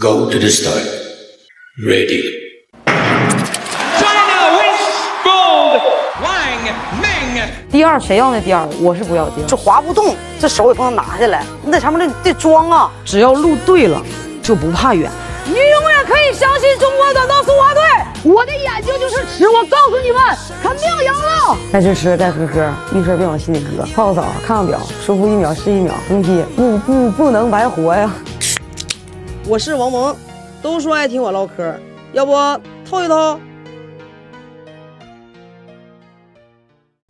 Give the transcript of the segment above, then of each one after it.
Go to the start. Ready. China wins gold. Wang Ming. 第二谁要那第二，我是不要第二。这滑不动，这手也不能拿下来，你在上面得得装啊！只要路对了，就不怕远。你永远可以相信中国短道速滑队，我的眼睛就是尺，我告诉你们，肯定赢了。该吃吃，该喝喝，遇事别往心里搁。泡个澡，看看表，舒服一秒是一秒，不批不不不能白活呀。我是王萌，都说爱听我唠嗑，要不透一透？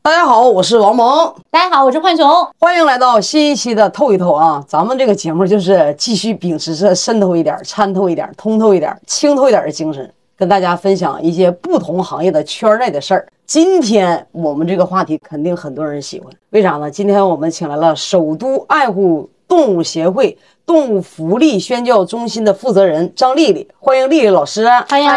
大家好，我是王萌，大家好，我是浣熊。欢迎来到新一期的透一透啊！咱们这个节目就是继续秉持着渗透一点、参透一点、通透一点、清透一点的精神，跟大家分享一些不同行业的圈内的事儿。今天我们这个话题肯定很多人喜欢，为啥呢？今天我们请来了首都爱护动物协会动物福利宣教中心的负责人张丽丽，欢迎丽丽老师。欢迎，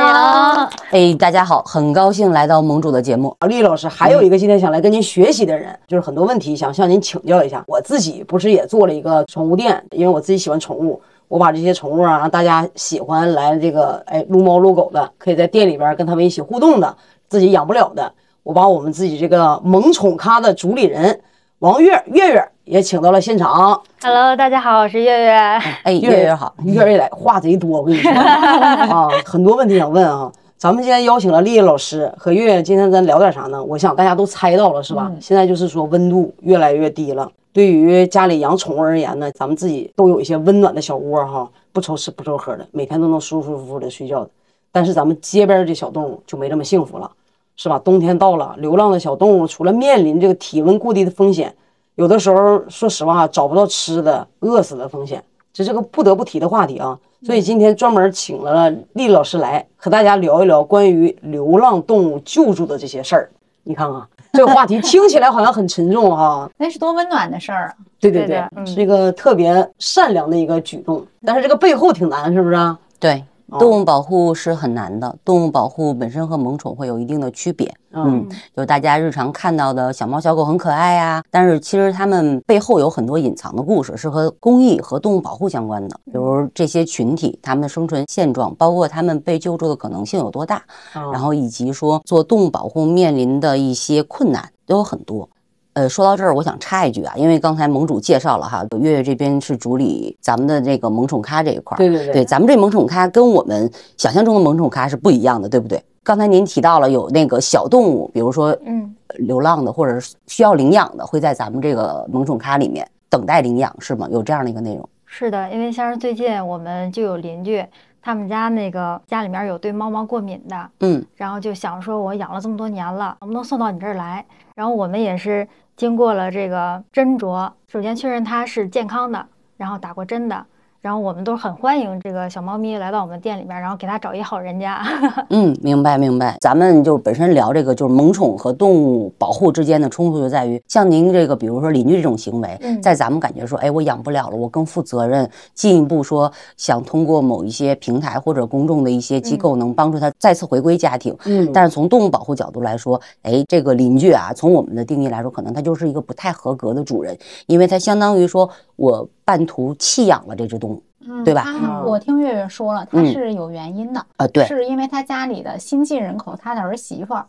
哎，大家好，很高兴来到盟主的节目。啊，丽丽老师，还有一个今天想来跟您学习的人，就是很多问题想向您请教一下。我自己不是也做了一个宠物店，因为我自己喜欢宠物，我把这些宠物啊，让大家喜欢来这个哎撸猫撸狗的，可以在店里边跟他们一起互动的，自己养不了的，我把我们自己这个萌宠咖的主理人王月月月也请到了现场。Hello，大家好，我是月月。哎，月月好，月月来话贼多，我跟你说啊，很多问题想问啊。咱们今天邀请了丽丽老师和月月，今天咱聊点啥呢？我想大家都猜到了是吧？现在就是说温度越来越低了，对于家里养宠物而言呢，咱们自己都有一些温暖的小窝哈，不愁吃不愁喝的，每天都能舒舒服服的睡觉的。但是咱们街边这小动物就没这么幸福了，是吧？冬天到了，流浪的小动物除了面临这个体温过低的风险，有的时候说实话找不到吃的，饿死的风险，这是个不得不提的话题啊。所以今天专门请了丽丽老师来和大家聊一聊关于流浪动物救助的这些事儿。你看看这个话题 听起来好像很沉重哈，那是多温暖的事儿啊！对对对是一个特别善良的一个举动，但是这个背后挺难，是不是啊？对，动物保护是很难的，动物保护本身和萌宠会有一定的区别。嗯，就是大家日常看到的小猫小狗很可爱呀、但是其实它们背后有很多隐藏的故事，是和公益和动物保护相关的。比如这些群体它们的生存现状，包括它们被救助的可能性有多大，啊然后以及说做动物保护面临的一些困难都有很多。呃，说到这儿，我想插一句啊，因为刚才盟主介绍了哈，月月这边是主理咱们的这个萌宠咖这一块儿，对对对对，咱们这萌宠咖跟我们想象中的萌宠咖是不一样的，对不对？刚才您提到了有那个小动物，比如说嗯，流浪的或者是需要领养的，会在咱们这个萌宠咖里面等待领养，是吗？有这样的一个内容？是的，因为像是最近我们就有邻居，他们家那个家里面有对猫猫过敏的，嗯，然后就想说，我养了这么多年了，能不能送到你这儿来？然后我们也是经过了这个斟酌，首先确认它是健康的，然后打过针的。然后我们都很欢迎这个小猫咪来到我们店里面，然后给它找一好人家。嗯，明白明白。咱们就本身聊这个，就是萌宠和动物保护之间的冲突就在于，像您这个，比如说邻居这种行为，嗯在咱们感觉说，哎，我养不了了，我更负责任，进一步说想通过某一些平台或者公众的一些机构，能帮助它再次回归家庭。嗯但是从动物保护角度来说，哎，这个邻居啊，从我们的定义来说，可能他就是一个不太合格的主人，因为他相当于说我半途弃养了这只动物，对吧？他我听月月说了，他嗯是有原因的，啊，对，是因为他家里的新进人口，他的儿媳妇儿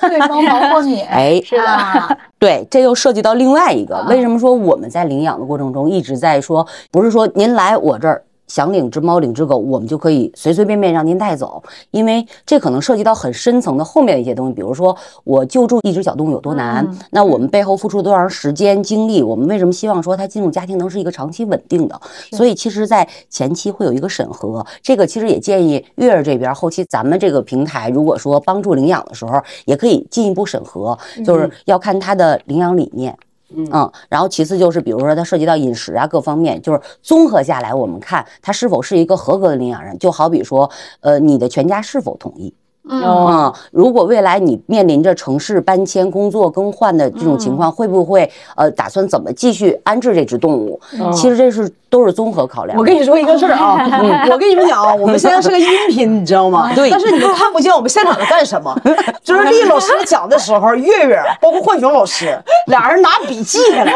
对猫毛过敏，哎，是的啊，对，这又涉及到另外一个，啊为什么说我们在领养的过程中一直在说，不是说您来我这儿。想领只猫领只狗，我们就可以随随便便让您带走，因为这可能涉及到很深层的后面的一些东西，比如说我救助一只小动物有多难，嗯那我们背后付出多长时间精力，我们为什么希望说它进入家庭能是一个长期稳定的？所以其实，在前期会有一个审核，这个其实也建议月儿这边后期咱们这个平台，如果说帮助领养的时候，也可以进一步审核，就是要看它的领养理念。嗯，嗯然后其次就是，比如说它涉及到饮食啊各方面，就是综合下来，我们看它是否是一个合格的领养人。就好比说，呃，你的全家是否同意？嗯啊、如果未来你面临着城市搬迁、工作更换的这种情况，会不会呃打算怎么继续安置这只动物？其实这是都是综合考量。我跟你说一个事儿啊，我跟你们讲啊，我们现在是个音频，你知道吗？对但是你都看不见我们现场在干什么。就是丽老师讲的时候，月月包括浣熊老师 俩人拿笔记下来。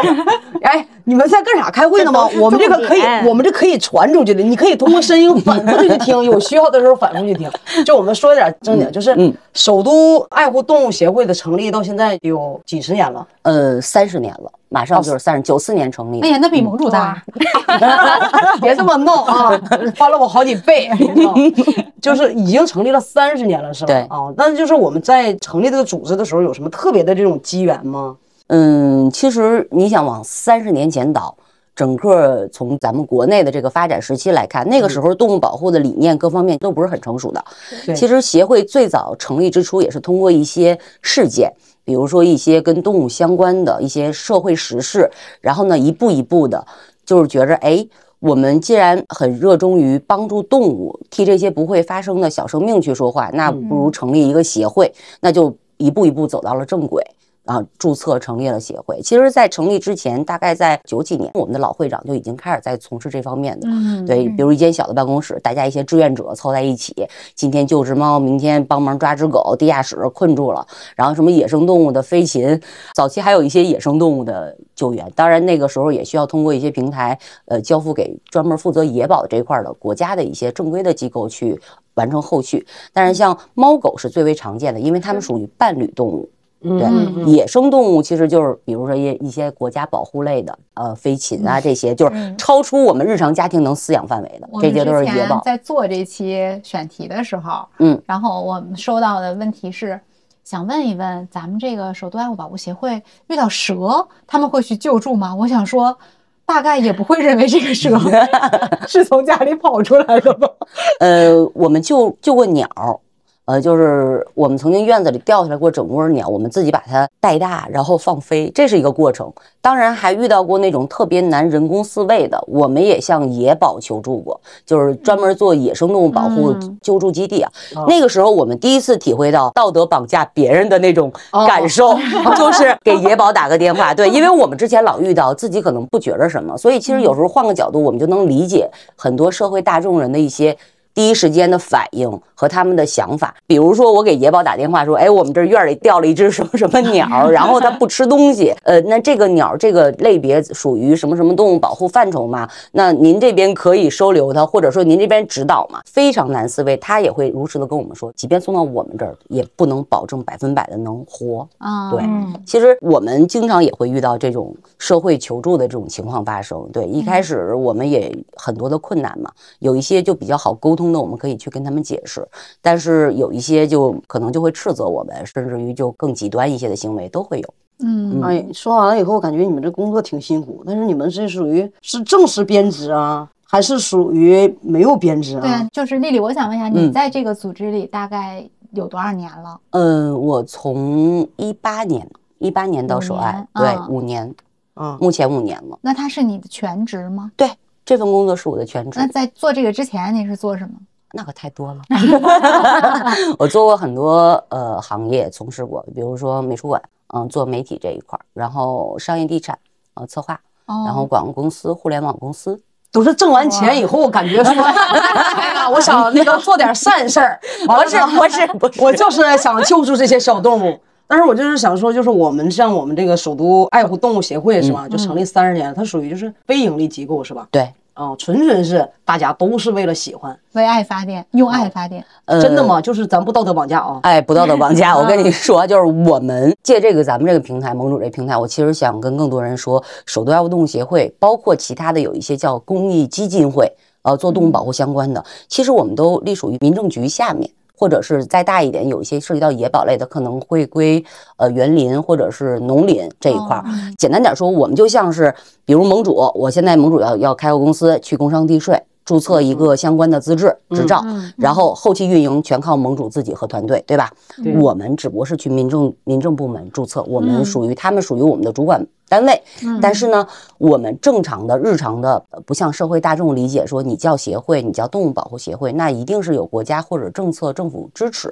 哎，你们在干啥？开会呢吗？我们这个可以，我们这可以传出去的，你可以通过声音反复的去听，有需要的时候反复去听。就我们说点正经，就是嗯首都爱护动物协会的成立到现在有几十年了。呃，三十年了，马上就是三十九四年成立。哎呀，那比盟主大。别这么闹啊，翻了我好几倍，就是已经成立了三十年了，是吧？对啊，那就是我们在成立这个组织的时候，有什么特别的这种机缘吗？嗯，其实你想往三十年前倒，整个从咱们国内的这个发展时期来看，那个时候动物保护的理念各方面都不是很成熟的。其实协会最早成立之初也是通过一些事件，比如说一些跟动物相关的一些社会时事，然后呢一步一步的，就是觉着哎。我们既然很热衷于帮助动物，替这些不会发声的小生命去说话，那不如成立一个协会，那就一步一步走到了正轨。啊，注册成立了协会。其实，在成立之前，大概在九几年，我们的老会长就已经开始在从事这方面的。嗯对，比如一间小的办公室，大家一些志愿者凑在一起，今天救只猫，明天帮忙抓只狗，地下室困住了，然后什么野生动物的飞禽，早期还有一些野生动物的救援。当然，那个时候也需要通过一些平台，呃，交付给专门负责野保这一块的国家的一些正规的机构去完成后续。但是，像猫狗是最为常见的，因为它们属于伴侣动物。对，嗯野生动物其实就是比如说一一些国家保护类的，呃，飞禽啊这些，就是超出我们日常家庭能饲养范围的，我们这些都是之前野保。在做这期选题的时候，嗯，然后我们收到的问题是，想问一问咱们这个首都爱护保护协会遇到蛇，他们会去救助吗？我想说，大概也不会认为这个蛇 是从家里跑出来的吧？呃，我们救救过鸟儿，呃，就是我们曾经院子里掉下来过整窝鸟，我们自己把它带大，然后放飞，这是一个过程。当然还遇到过那种特别难人工饲喂的，我们也向野保求助过，就是专门做野生动物保护嗯救助基地啊。那个时候我们第一次体会到道德绑架别人的那种哦感受，就是给野保打个电话。对，因为我们之前老遇到，自己可能不觉着什么，所以其实有时候换个角度，我们就能理解很多社会大众人的一些。第一时间的反应和他们的想法，比如说我给野宝打电话说，哎，我们这院里掉了一只什么什么鸟，然后它不吃东西，呃，那这个鸟这个类别属于什么什么动物保护范畴吗？那您这边可以收留它，或者说您这边指导吗？非常难思维，他也会如实的跟我们说，即便送到我们这儿，也不能保证百分百的能活。啊，对嗯其实我们经常也会遇到这种社会求助的这种情况发生。对，一开始我们也很多的困难嘛，有一些就比较好沟通的，我们可以去跟他们解释；但是有一些就可能就会斥责我们，甚至于就更极端一些的行为都会有。嗯，哎，说完了以后，感觉你们这工作挺辛苦，但是你们是属于是正式编制啊，还是属于没有编制啊对啊？，就是丽丽，我想问一下，你嗯在这个组织里大概有多少年了？嗯，我从一八年一八年到首爱，对啊，五年，嗯，目前五年了。那他是你的全职吗？对，这份工作是我的全职那。在做这个之前，你是做什么？那可太多了，我做过很多呃行业，从事过，比如说美术馆，嗯，做媒体这一块儿，然后商业地产，呃，策划，哦，然后广告公司、互联网公司，都是挣完钱以后，感觉说，哎呀，我想那个做点善事儿。不是不是我就是想救助这些小动物。但是我就是想说，就是我们像我们这个首都爱护动物协会是吧？就成立三十年，它属于就是非盈利机构是吧？对，啊，纯纯是大家都是为了喜欢，为爱发电，用爱发电。呃，真的？吗？就是咱不道德绑架啊。哎，不道德绑架！我跟你说，就是我们借这个咱们这个平台，盟主这平台，我其实想跟更多人说，首都爱护动物协会，包括其他的有一些叫公益基金会，呃，做动物保护相关的，其实我们都隶属于民政局下面。或者是再大一点，有一些涉及到野保类的，可能会归呃园林或者是农林这一块儿。简单点说，我们就像是，比如盟主，我现在盟主要要开个公司去工商地税。注册一个相关的资质执照，嗯然后后期运营全靠盟主自己和团队，对吧？我们只不过是去民政民政部门注册，我们嗯属于他们属于我们的主管单位，嗯。但是呢，我们正常的日常的，呃不像社会大众理解说你叫协会，你叫动物保护协会，那一定是有国家或者政策政府支持，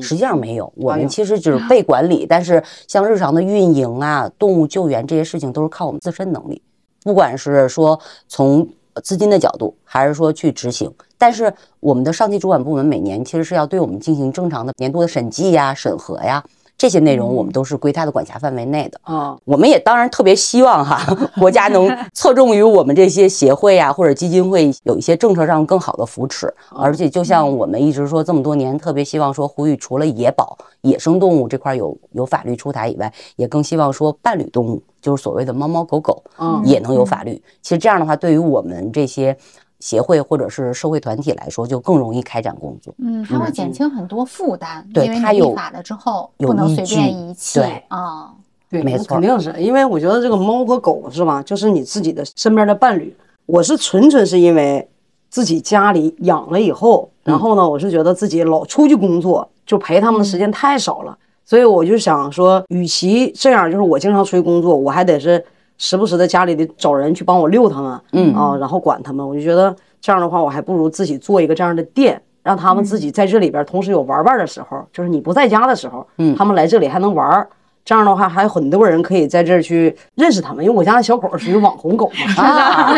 实际上没有，我们其实只是被管理，但是像日常的运营啊、动物救援这些事情都是靠我们自身能力，不管是说从资金的角度，还是说去执行。但是我们的上级主管部门每年其实是要对我们进行正常的年度的审计呀、审核呀，这些内容我们都是归他的管辖范围内的。啊，我们也当然特别希望哈，国家能侧重于我们这些协会呀或者基金会有一些政策上更好的扶持，而且就像我们一直说这么多年，特别希望说呼吁除了野保、野生动物这块有有法律出台以外，也更希望说伴侣动物，就是所谓的猫猫狗狗，嗯也能有法律。其实这样的话，对于我们这些协会或者是社会团体来说，就更容易开展工作。嗯，它会减轻很多负担，因为对它有法了之后有不能随便遗弃对啊。对，没错肯定是因为我觉得这个猫和狗是吧，就是你自己的身边的伴侣。我是纯纯是因为自己家里养了以后，然后呢，我是觉得自己老出去工作，就陪他们的时间太少了，所以我就想说，与其这样，就是我经常出去工作，我还得是时不时的家里得找人去帮我遛他们，嗯啊，然后管他们，我就觉得这样的话，我还不如自己做一个这样的店。让他们自己在这里边同时有玩伴的时候，就是你不在家的时候，嗯。他们来这里还能玩，这样的话，还有很多人可以在这儿去认识他们，因为我家的小狗属于网红狗嘛，啊，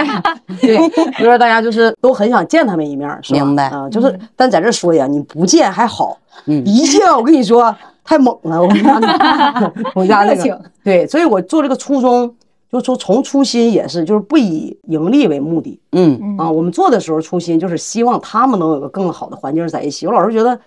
对，就是大家就是都很想见他们一面，是吧？明白啊，就是，但在这儿说呀，你不见还好，嗯。一见我跟你说太猛了，我们家那 我们家那个，对，所以我做这个初衷，就说从初心也是，就是不以盈利为目的。嗯。啊。我们做的时候初心就是希望他们能有个更好的环境在一起。我老是觉得，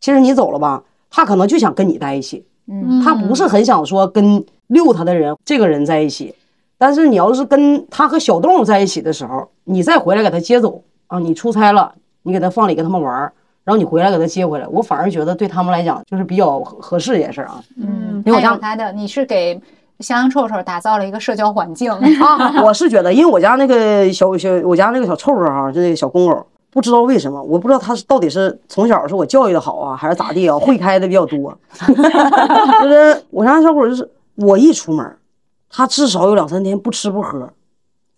其实你走了吧，他可能就想跟你在一起，嗯。他不是很想说跟遛他的人这个人在一起，但是你要是跟他和小动物在一起的时候，你再回来给他接走啊，你出差了，你给他放里跟他们玩儿，然后你回来给他接回来，我反而觉得对他们来讲就是比较合合适一件事儿啊。嗯，因为我家还有它的，你是给香香臭臭打造了一个社交环境。啊，我是觉得，因为我家那个小小我家那个小臭臭哈，就那个小公狗，不知道为什么，我不知道它是到底是从小是我教育的好啊，还是咋地啊，会开的比较多。就是我家小狗，就是我一出门，它至少有两三天不吃不喝。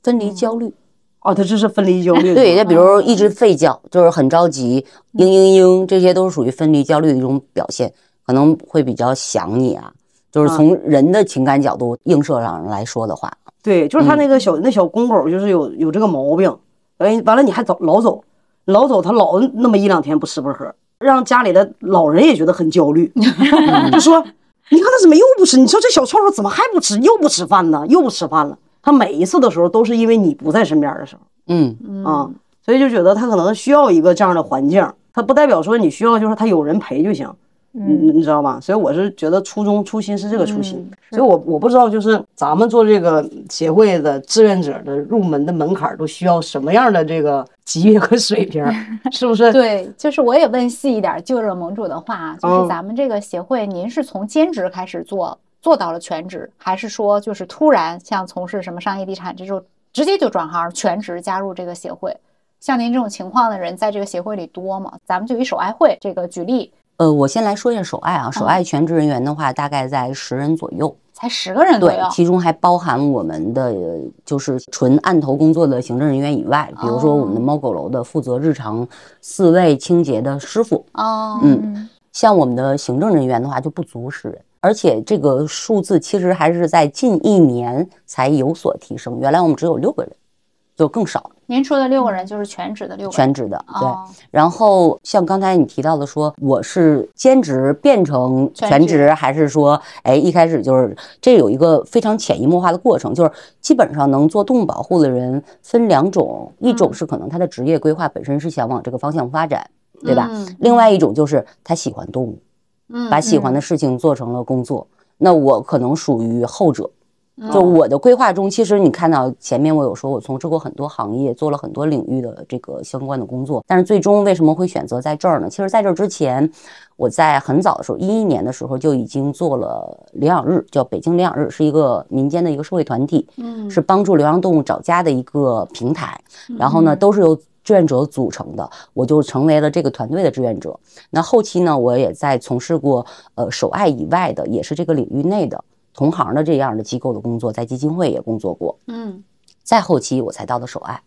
分离焦虑。哦，它这是分离焦虑。对，就比如一直吠叫，就是很着急，嘤嘤嘤，这些都是属于分离焦虑的一种表现，可能会比较想你啊。就是从人的情感角度映射上来说的话，对，就是他那个小、那小公狗，就是有有这个毛病。哎，完了你还走老走，老走，它老那么一两天不吃不喝，让家里的老人也觉得很焦虑，就说你看它怎么又不吃？你说这小臭臭怎么还不吃？又不吃饭呢？又不吃饭了。它每一次的时候都是因为你不在身边的时候嗯，啊，所以就觉得他可能需要一个这样的环境。他不代表说你需要就是他有人陪就行。嗯你知道吧？所以我是觉得初衷初心是这个初心，所以我我不知道就是咱们做这个协会的志愿者的入门的门槛都需要什么样的这个级别和水平，是不是？对，就是我也问细一点，就着盟主的话，就是嗯咱们这个协会，您是从兼职开始做，做到了全职，还是说就是突然像从事什么商业地产这种，直接就转行全职加入这个协会？像您这种情况的人，在这个协会里多吗？咱们就以手爱会这个举例，呃，我先来说一下手爱啊，手爱全职人员的话，大概在十人左右。才十个人左对右，，其中还包含我们的呃就是纯案头工作的行政人员以外，比如说我们的哦猫狗楼的负责日常饲喂清洁的师傅，哦，嗯像我们的行政人员的话就不足十人，而且这个数字其实还是在近一年才有所提升，原来我们只有六个人，就更少您说的六个人就是全职的六个人，全职的，对。哦，然后像刚才你提到的说，我是兼职变成全全职职，还是说，哎，一开始就是这有一个非常潜移默化的过程，就是基本上能做动物保护的人分两种，一种嗯。是可能他的职业规划本身是想往这个方向发展，对吧？嗯。另外一种就是他喜欢动物，嗯把喜欢的事情做成了工作。那我可能属于后者，嗯就我的规划中，其实你看到前面我有说，我从事过很多行业，做了很多领域的这个相关的工作，但是最终为什么会选择在这儿呢？其实在这之前，我在很早的时候，一一年的时候就已经做了领养日，叫北京领养日，是一个民间的一个社会团体，嗯是帮助流浪动物找家的一个平台。然后呢，都是由志愿者组成的，我就成为了这个团队的志愿者。那后期呢，我也在从事过呃手爱以外的，也是这个领域内的同行的这样的机构的工作，在基金会也工作过。嗯，再后期我才到的手爱。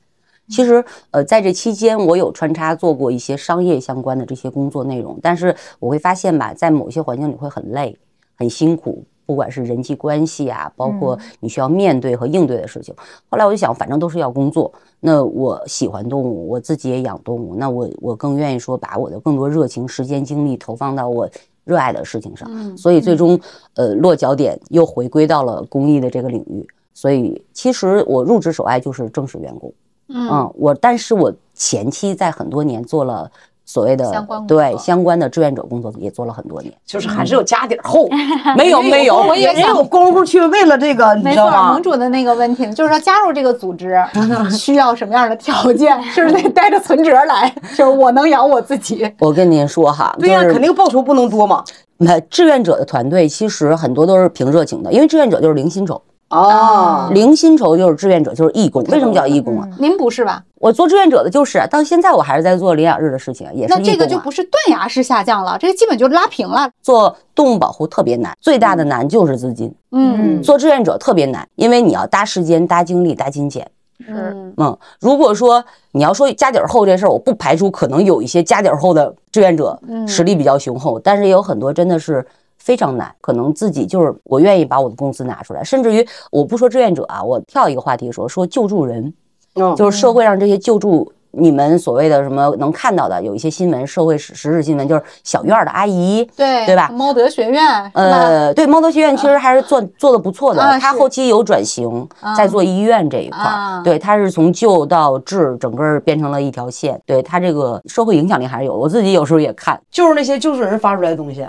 其实，呃，在这期间，我有穿插做过一些商业相关的这些工作内容，但是我会发现吧，在某些环境里会很累、很辛苦，不管是人际关系啊，包括你需要面对和应对的事情。后来我就想，反正都是要工作，那我喜欢动物，我自己也养动物，那我我更愿意说把我的更多热情、时间、精力投放到我热爱的事情上。所以最终，呃，落脚点又回归到了公益的这个领域。所以其实我入职首爱就是正式员工。嗯，我但是我前期在很多年做了所谓的相关对相关的志愿者工作，也做了很多年。就是还是有家底儿厚，没有没有，我也没有功夫去为了这个，你没错，知道吗盟？主的那个问题，就是说加入这个组织 需要什么样的条件？是不是得 带着存折来？就是我能养我自己。我跟您说哈，对呀、肯定报酬不能多嘛。那志愿者的团队其实很多都是凭热情的，因为志愿者就是零薪酬，啊，零薪酬就是志愿者就是义工。为什么叫义工啊？您不是吧？我做志愿者的就是啊到现在我还是在做领养日的事情，也是那这个就不是断崖式下降了，这个基本就拉平了。做动物保护特别难，最大的难就是资金。嗯做志愿者特别难，因为你要搭时间、搭精力、搭金钱。嗯嗯，如果说你要说家底儿厚这事儿，我不排除可能有一些家底儿厚的志愿者嗯实力比较雄厚，但是也有很多真的是非常难，可能自己就是我愿意把我的工资拿出来，甚至于我不说志愿者啊，我跳一个话题说说救助人，嗯。就是社会上这些救助。你们所谓的什么能看到的，有一些新闻，社会时时事新闻，就是小院儿的阿姨，对对吧？猫德学院，呃，对，猫德学院其实还是做做的不错的，啊是它后期有转型，在做医院这一块对，它是从救到治，整个变成了一条线，对它这个社会影响力还是有。我自己有时候也看，就是那些救助人发出来的东西，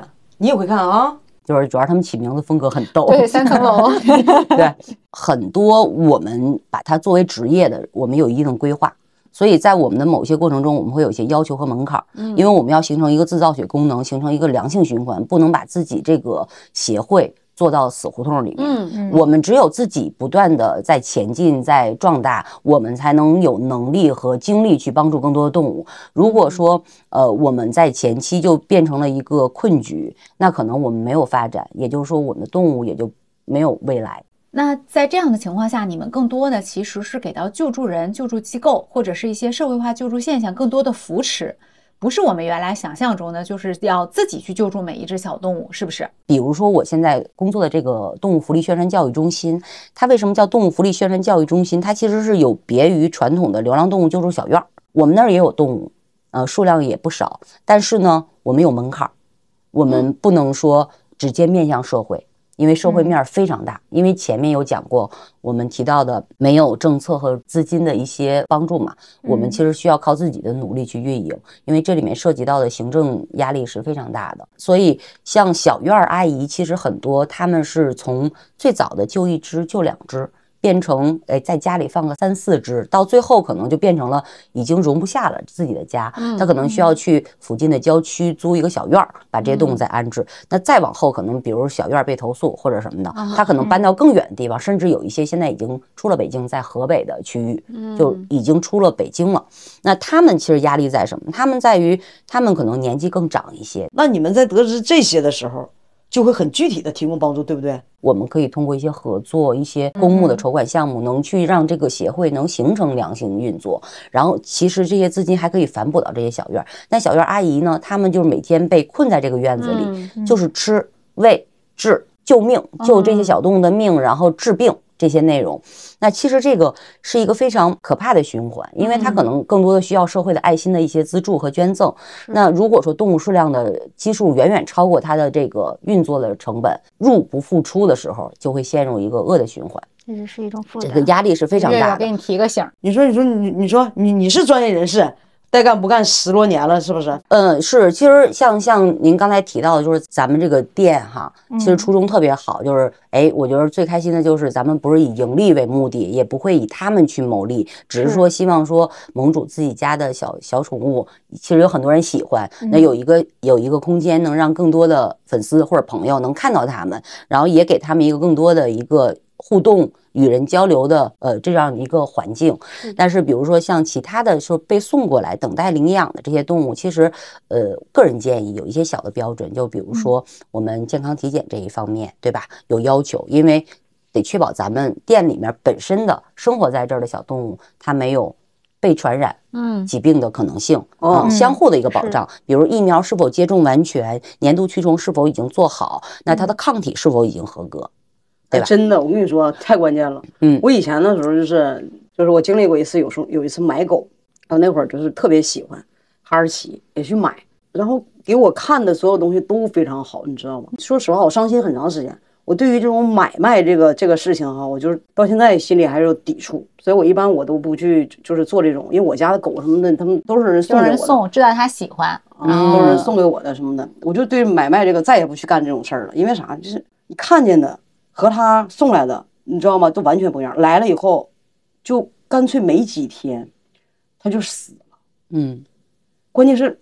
你也会看啊。就是主要他们起名字风格很逗，对三层楼，对，很多我们把它作为职业的，我们有一定的规划。所以在我们的某些过程中，我们会有一些要求和门槛儿，因为我们要形成一个自造血功能，形成一个良性循环，不能把自己这个协会做到死胡同里面。嗯我们只有自己不断的在前进，在壮大，我们才能有能力和精力去帮助更多的动物。如果说呃我们在前期就变成了一个困局，那可能我们没有发展，也就是说我们的动物也就没有未来。那在这样的情况下，你们更多的其实是给到救助人、救助机构或者是一些社会化救助现象更多的扶持，不是我们原来想象中的，就是要自己去救助每一只小动物，是不是？比如说，我现在工作的这个动物福利宣传教育中心，它为什么叫动物福利宣传教育中心？它其实是有别于传统的流浪动物救助小院儿。我们那儿也有动物，呃，数量也不少，但是呢，我们有门槛儿，我们不能说直接面向社会。因为社会面儿非常大，因为前面有讲过，我们提到的没有政策和资金的一些帮助嘛，我们其实需要靠自己的努力去运营，因为这里面涉及到的行政压力是非常大的。所以像小院儿阿姨，其实很多他们是从最早的就一只、就两只。变成哎，在家里放个三四只，到最后可能就变成了已经容不下了自己的家，他可能需要去附近的郊区租一个小院儿，把这些动物再安置。那再往后，可能比如小院儿被投诉或者什么的，他可能搬到更远的地方，甚至有一些现在已经出了北京，在河北的区域就已经出了北京了。那他们其实压力在什么？他们在于他们可能年纪更长一些，那你们在得知这些的时候，就会很具体的提供帮助，对不对？我们可以通过一些合作、一些公募的筹款项目，能去让这个协会能形成良性运作。然后，其实这些资金还可以反哺到这些小院儿。那小院儿阿姨呢，她们就是每天被困在这个院子里，就是吃、喂、治、救命，救这些小动物的命，然后治病。这些内容，那其实这个是一个非常可怕的循环，因为它可能更多的需要社会的爱心的一些资助和捐赠。那如果说动物数量的基数远远超过它的这个运作的成本，入不敷出的时候，就会陷入一个恶的循环，这只是一种负这。个压力是非常大的。给你提个醒，你说，你说，你你说，你你是专业人士，带干不干十多年了，是不是？嗯，是，其实像像您刚才提到的，就是咱们这个店哈，其实初衷特别好，就是哎，我觉得最开心的就是咱们不是以盈利为目的，也不会以他们去谋利，只是说希望说盟主自己家的小小宠物，其实有很多人喜欢，那有一个有一个空间能让更多的粉丝或者朋友能看到他们，然后也给他们一个更多的一个。互动、与人交流的呃这样一个环境。但是比如说像其他的说被送过来等待领养的这些动物，其实呃个人建议有一些小的标准，就比如说我们健康体检这一方面，对吧？有要求，因为得确保咱们店里面本身的生活在这儿的小动物，它没有被传染嗯疾病的可能性，哦嗯，相互的一个保障。比如疫苗是否接种完全，年度驱虫是否已经做好，那它的抗体是否已经合格？对吧哎真的，我跟你说太关键了。嗯我以前的时候就是就是我经历过一次，有时候有一次买狗，然后那会儿就是特别喜欢哈士奇，也去买，然后给我看的所有东西都非常好，你知道吗？说实话，我伤心很长时间。我对于这种买卖这个这个事情哈，我就是到现在心里还是有抵触，所以我一般我都不去就是做这种，因为我家的狗什么的，他们都是人送有给我的。人送，知道他喜欢，啊，都是人送给我的什么的，我就对买卖这个再也不去干这种事儿了，因为啥？就是你看见的和他送来的，你知道吗？都完全不一样。来了以后，就干脆没几天，他就死了。嗯，关键是，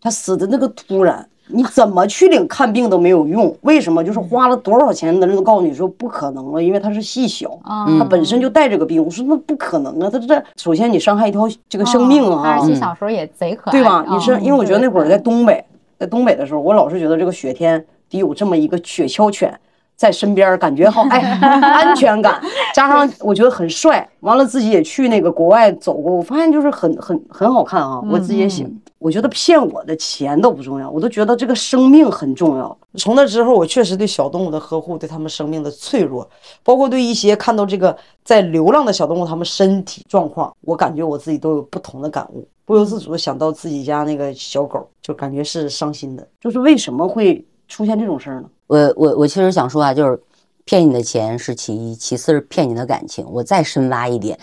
他死的那个突然，你怎么去领看病都没有用。为什么？就是花了多少钱的人都告诉你说不可能了，因为他是细小，嗯他本身就带这个病。我说那不可能啊，他这首先你伤害一条这个生命啊，哈士奇小时候也贼可爱，对吧？嗯你是因为我觉得那会儿在东北，在东北的时候，我老是觉得这个雪天得有这么一个雪橇犬在身边，感觉好哎，安全感，加上我觉得很帅。完了自己也去那个国外走过，我发现就是很很很好看啊，我自己也喜欢。我觉得骗我的钱都不重要，我都觉得这个生命很重要。从那之后，我确实对小动物的呵护，对它们生命的脆弱，包括对一些看到这个在流浪的小动物，它们身体状况，我感觉我自己都有不同的感悟，不由自主的想到自己家那个小狗，就感觉是伤心的。就是为什么会出现这种事儿呢？我我我其实想说啊，就是骗你的钱是其一，其次是骗你的感情。我再深挖一点，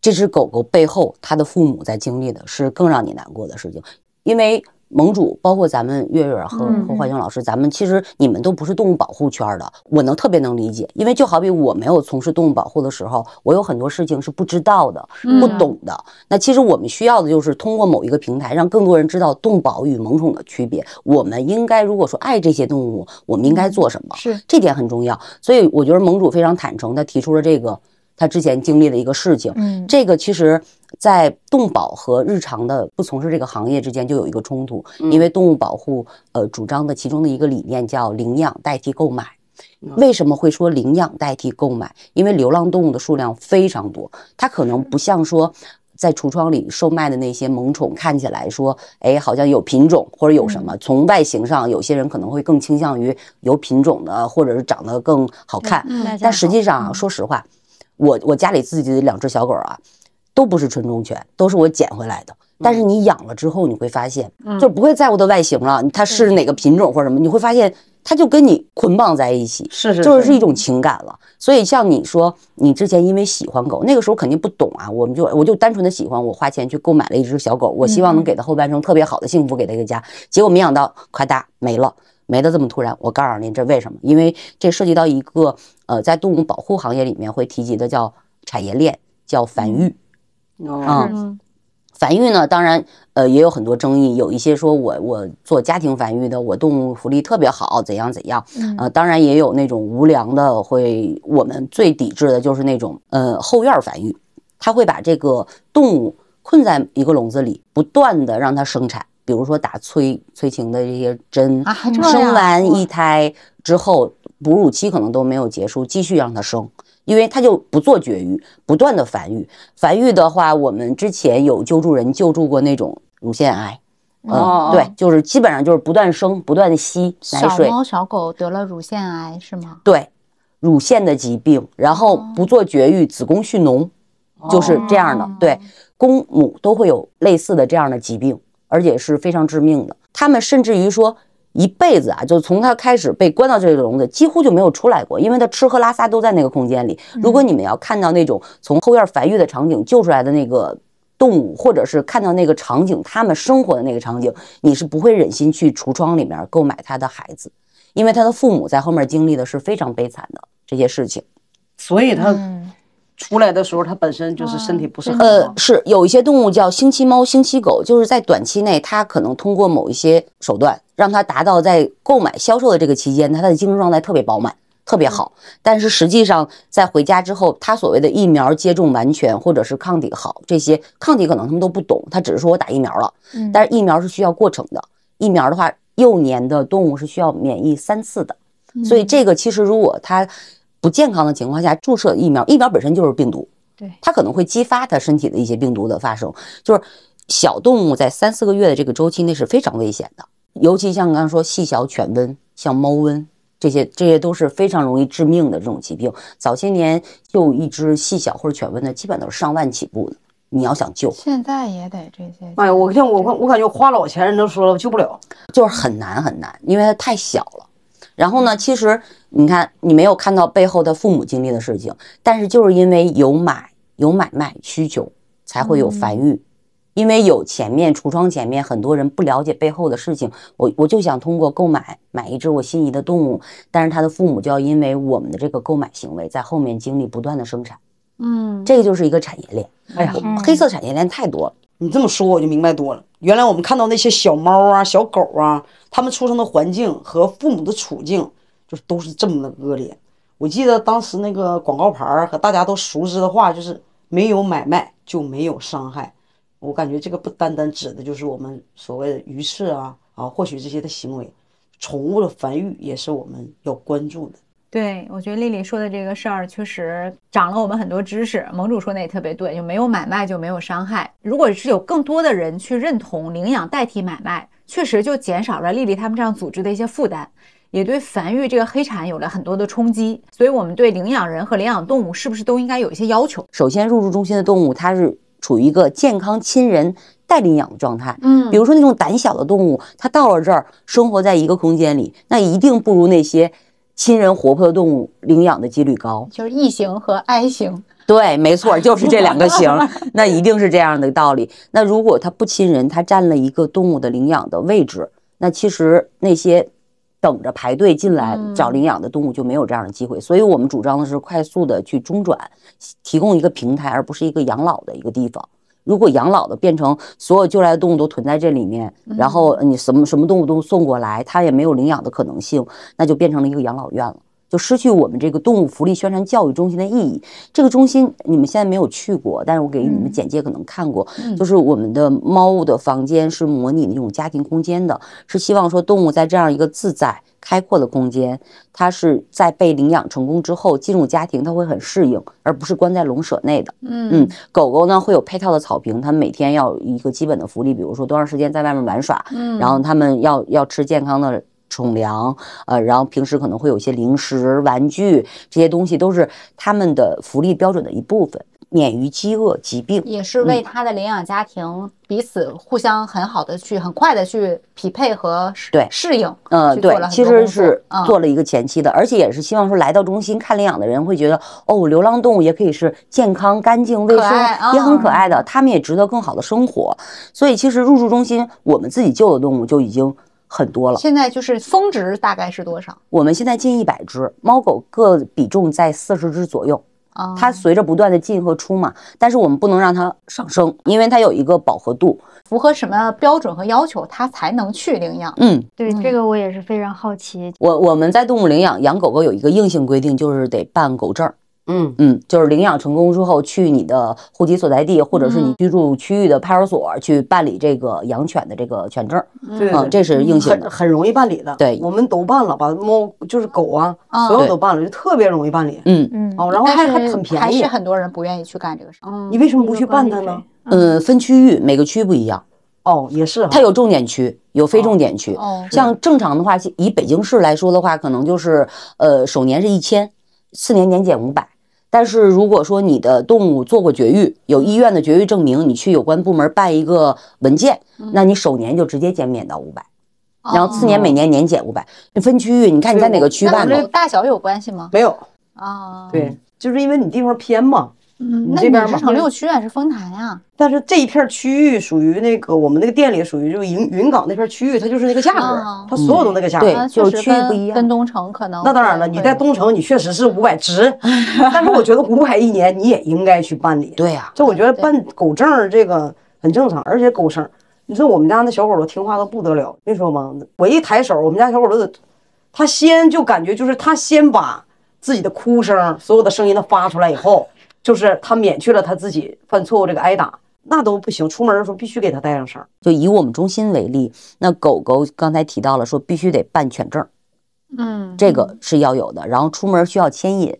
这只狗狗背后它的父母在经历的是更让你难过的事情，因为。盟主，包括咱们月月和和焕英老师，咱们其实你们都不是动物保护圈的，我能特别能理解，因为就好比我没有从事动物保护的时候，我有很多事情是不知道的、不懂的。那其实我们需要的就是通过某一个平台，让更多人知道动保与萌宠的区别。我们应该如果说爱这些动物，我们应该做什么？是这点很重要。所以我觉得盟主非常坦诚，他提出了这个他之前经历的一个事情。嗯这个其实，在动保和日常的不从事这个行业之间就有一个冲突，因为动物保护呃主张的其中的一个理念叫领养代替购买。为什么会说领养代替购买？因为流浪动物的数量非常多，它可能不像说在橱窗里售卖的那些萌宠，看起来说，哎，好像有品种或者有什么。从外形上，有些人可能会更倾向于有品种的，或者是长得更好看。但实际上啊，说实话，我我家里自己的两只小狗啊，都不是纯种犬，都是我捡回来的。但是你养了之后，你会发现，就不会在乎它外形了，它是哪个品种或者什么，你会发现它就跟你捆绑在一起，是是就是是一种情感了。所以像你说，你之前因为喜欢狗，那个时候肯定不懂啊，我们就我就单纯的喜欢，我花钱去购买了一只小狗，我希望能给它后半生特别好的幸福，给它一个家。结果没想到，咔嗒没了。没的这么突然，我告诉您这为什么？因为这涉及到一个呃，在动物保护行业里面会提及的叫产业链，叫繁育。哦啊、繁育呢，当然，呃，也有很多争议。有一些说我我做家庭繁育的，我动物福利特别好，怎样怎样。呃，当然也有那种无良的，会我们最抵制的就是那种呃后院繁育，他会把这个动物困在一个笼子里，不断的让它生产，比如说打催催情的这些针，生完一胎之后，哺乳期可能都没有结束，继续让它生。因为它就不做绝育，不断的繁育。繁育的话，我们之前有救助人救助过那种乳腺癌，嗯，哦对，就是基本上就是不断生，不断吸奶水小水，猫小狗得了乳腺癌是吗？对，乳腺的疾病，然后不做绝育，子宫蓄脓，就是这样的。对，公母都会有类似的这样的疾病，而且是非常致命的。他们甚至于说。一辈子啊，就从他开始被关到这个笼子，几乎就没有出来过，因为他吃喝拉撒都在那个空间里。如果你们要看到那种从后院繁育的场景救出来的那个动物，或者是看到那个场景，他们生活的那个场景，你是不会忍心去橱窗里面购买他的孩子，因为他的父母在后面经历的是非常悲惨的这些事情。所以它出来的时候，它本身就是身体不是很好，。呃是有一些动物叫星期猫、星期狗，就是在短期内，它可能通过某一些手段，让它达到在购买销售的这个期间，它的精神状态特别饱满，特别好。但是实际上在回家之后，他所谓的疫苗接种完全或者是抗体好，这些抗体可能他们都不懂，他只是说我打疫苗了，嗯但是疫苗是需要过程的。疫苗的话，幼年的动物是需要免疫三次的，所以这个其实如果它不健康的情况下注射疫苗，疫苗本身就是病毒，对它可能会激发它身体的一些病毒的发生。就是小动物在三四个月的这个周期内是非常危险的，尤其像刚刚说细小犬瘟，像猫瘟。这些这些都是非常容易致命的这种疾病。早些年就一只细小或者犬瘟的，基本都是上万起步的。你要想救，现在也得这些。哎呀，我像我我感觉花老钱人都说了救不了。就是很难很难，因为它太小了。然后呢，其实你看，你没有看到背后的父母经历的事情，但是就是因为有买有买卖需求，才会有繁育。因为有前面橱窗前面很多人不了解背后的事情，我我就想通过购买买一只我心仪的动物，但是他的父母就要因为我们的这个购买行为，在后面经历不断的生产，嗯，这个就是一个产业链。哎呀，嗯黑色产业链太多了。你这么说我就明白多了。原来我们看到那些小猫啊、小狗啊，它们出生的环境和父母的处境，就是都是这么的恶劣。我记得当时那个广告牌和大家都熟知的话，就是没有买卖就没有伤害。我感觉这个不单单指的就是我们所谓的鱼翅啊啊，或许这些的行为，宠物的繁育也是我们要关注的。对，我觉得丽丽说的这个事儿确实长了我们很多知识。盟主说的也特别对，就没有买卖就没有伤害。如果是有更多的人去认同领养代替买卖，确实就减少了丽丽他们这样组织的一些负担，也对繁育这个黑产有了很多的冲击。所以，我们对领养人和领养动物是不是都应该有一些要求？首先，入住中心的动物它是处于一个健康亲人代领养的状态。嗯比如说那种胆小的动物，它到了这儿生活在一个空间里，那一定不如那些亲人活泼的动物领养的几率高。就是异型和 I 型。对，没错，就是这两个型，那一定是这样的道理。那如果它不亲人，它占了一个动物的领养的位置，那其实那些等着排队进来嗯找领养的动物就没有这样的机会。所以我们主张的是快速的去中转，提供一个平台，而不是一个养老的一个地方。如果养老的变成所有救来的动物都囤在这里面，然后你什么什么动物都送过来，它也没有领养的可能性，那就变成了一个养老院了。就失去我们这个动物福利宣传教育中心的意义。这个中心你们现在没有去过，但是我给你们简介可能看过，就是我们的猫的房间是模拟那种家庭空间的，是希望说动物在这样一个自在开阔的空间，它是在被领养成功之后进入家庭，它会很适应，而不是关在笼舍内的。嗯，狗狗呢会有配套的草坪，它们每天要一个基本的福利，比如说多长时间在外面玩耍，嗯然后它们要要吃健康的宠粮，呃，然后平时可能会有一些零食、玩具这些东西，都是他们的福利标准的一部分，免于饥饿、疾病。也是为他的领养家庭彼此互相很好的去很快的去匹配和适对适应，呃，去做了，很对其实是嗯做了一个前期的，而且也是希望说来到中心看领养的人会觉得，哦，流浪动物也可以是健康、干净、卫生也很可嗯爱的，它们也值得更好的生活。所以其实入住中心，我们自己救的动物就已经很多了。现在就是峰值大概是多少我们现在近一百只，猫狗各比重在四十只左右。啊？它随着不断的进和出嘛，但是我们不能让它上升，因为它有一个饱和度。符合什么标准和要求，它才能去领养？嗯，对嗯这个我也是非常好奇。我我们在动物领养养狗狗有一个硬性规定，就是得办狗证儿。嗯，嗯，就是领养成功之后，去你的户籍所在地或者是你居住区域的派出所去办理这个养犬的这个犬证儿。嗯，这是硬性的。很很容易办理的。对我们都办了，把猫就是狗啊，啊所有都办了，就特别容易办理。嗯嗯，哦，然后还还很便宜还是。很多人不愿意去干这个事儿。嗯你为什么不去办它呢？嗯，分区域，每个区不一样，哦，也是。它有重点区，有非重点区。哦，像正常的话，以北京市来说的话，可能就是呃首年是一千，次年年减五百。但是如果说你的动物做过绝育，有医院的绝育证明，你去有关部门办一个文件，那你首年就直接减免到五百，然后次年每年年减五百。分区域，你看你在哪个区办的？大小有关系吗？没有，啊，对，就是因为你地方偏嘛。嗯，那你这边嘛是城六区还是丰台啊？但是这一片区域属于那个我们那个店里属于就是云云港那片区域，它就是那个价格哦，它所有都那个价对格。那就是跟区域不一样跟东城可能那当然了，你在东城你确实是五百值，但是我觉得五百一年你也应该去办理。对呀、这我觉得办狗证这个很正常，而且狗绳，你说我们家那小狗都听话的不得了，跟你说吗？我一抬手，我们家小狗都得，它先就感觉就是它先把自己的哭声，所有的声音都发出来以后，就是他免去了他自己犯错误这个挨打，那都不行。出门的时候必须给他带上绳。就以我们中心为例，那狗狗刚才提到了说必须得办犬证，嗯，这个是要有的，然后出门需要牵引。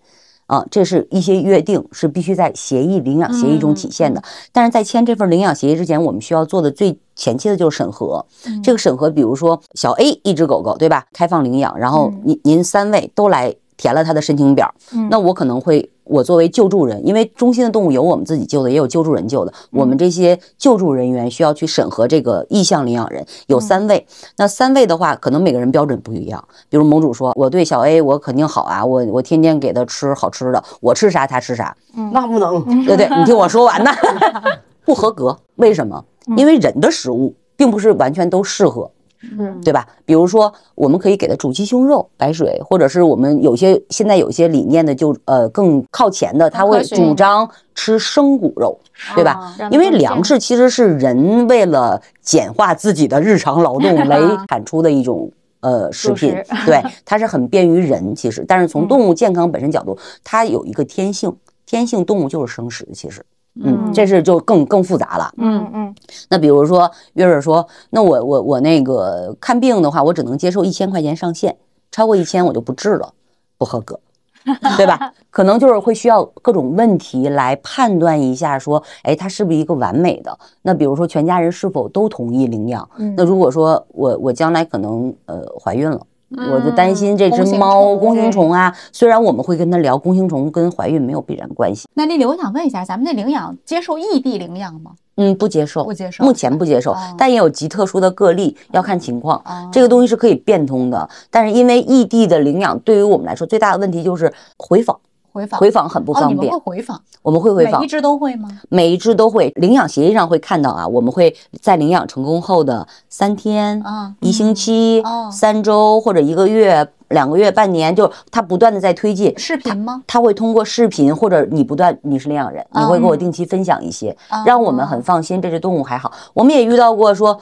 啊，这是一些约定，是必须在协议领养协议中体现的。但是在签这份领养协议之前，我们需要做的最前期的就是审核。这个审核，比如说小 A 一只狗狗，对吧？开放领养，然后您您三位都来填了他的申请表，那我可能会。我作为救助人，因为中心的动物有我们自己救的，也有救助人救的。我们这些救助人员需要去审核这个意向领养人，有三位。那三位的话，可能每个人标准不一样。比如盟主说，我对小 A 我肯定好啊，我我天天给他吃好吃的，我吃啥他吃啥。那不能，对对，你听我说完呢，不合格。为什么？因为人的食物并不是完全都适合。嗯，对吧？比如说，我们可以给他煮鸡胸肉、白水，或者是我们有些现在有些理念的，就呃更靠前的，他会主张吃生骨肉，对吧？因为粮食其实是人为了简化自己的日常劳动 来产出的一种呃食品，对，它是很便于人。其实，但是从动物健康本身角度，它有一个天性，天性动物就是生食，其实。嗯，这是就更更复杂了。嗯嗯，那比如说月月说，那我我我那个看病的话，我只能接受一千块钱上限，超过一千我就不治了，不合格，对吧？可能就是会需要各种问题来判断一下，说，哎，它是不是一个完美的？那比如说全家人是否都同意领养？那如果说我我将来可能呃怀孕了。我就担心这只猫弓形虫啊，虽然我们会跟他聊弓形虫跟怀孕没有必然关系。那丽丽，我想问一下，咱们那领养接受异地领养吗？嗯，不接受，不接受，目前不接受，但也有极特殊的个例，要看情况。这个东西是可以变通的，但是因为异地的领养对于我们来说最大的问题就是回访。回访回访很不方便。会回访，我们会回访，每一只都会吗？每一只都会。领养协议上会看到啊，我们会在领养成功后的三天、一星期、三周或者一个月、两个月、半年，就它不断的在推进。视频吗？它会通过视频或者你不断，你是领养人，你会给我定期分享一些，让我们很放心，这只动物还好。我们也遇到过说，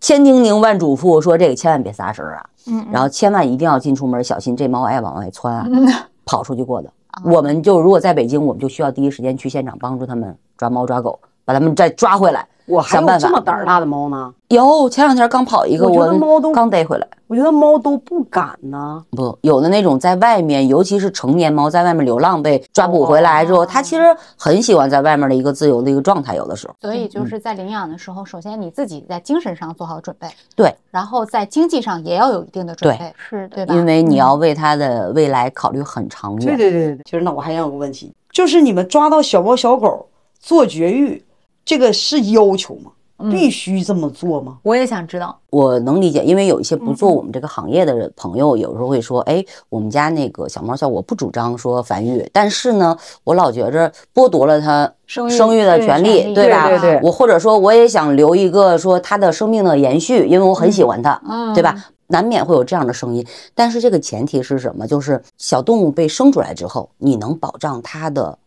千叮咛万嘱咐说这个千万别撒声啊，嗯，然后千万一定要进出门小心，这猫爱往外窜啊，跑出去过的。我们就如果在北京，我们就需要第一时间去现场帮助他们抓猫抓狗，把他们再抓回来。我还有这么胆儿大的猫呢？有，前两天刚跑一个，我猫都刚逮回来。我觉得猫都不敢呢。不，有的那种在外面，尤其是成年猫在外面流浪被抓捕回来之后，它其实很喜欢在外面的一个自由的一个状态。有的时候，所以就是在领养的时候，首先你自己在精神上做好准备，对，然后在经济上也要有一定的准备，是对吧？因为你要为它的未来考虑很长远。对对对对。其实那我还想有个问题，就是你们抓到小猫小狗做绝育，这个是要求吗？必须这么做吗？我也想知道。我能理解，因为有一些不做我们这个行业的朋友，有时候会说：“哎，我们家那个小猫小我不主张说繁育，但是呢，我老觉着剥夺了它生育的权利，对吧？对对。我或者说我也想留一个说它的生命的延续，因为我很喜欢它，对吧？难免会有这样的声音，但是这个前提是什么？就是小动物被生出来之后，你能保障它的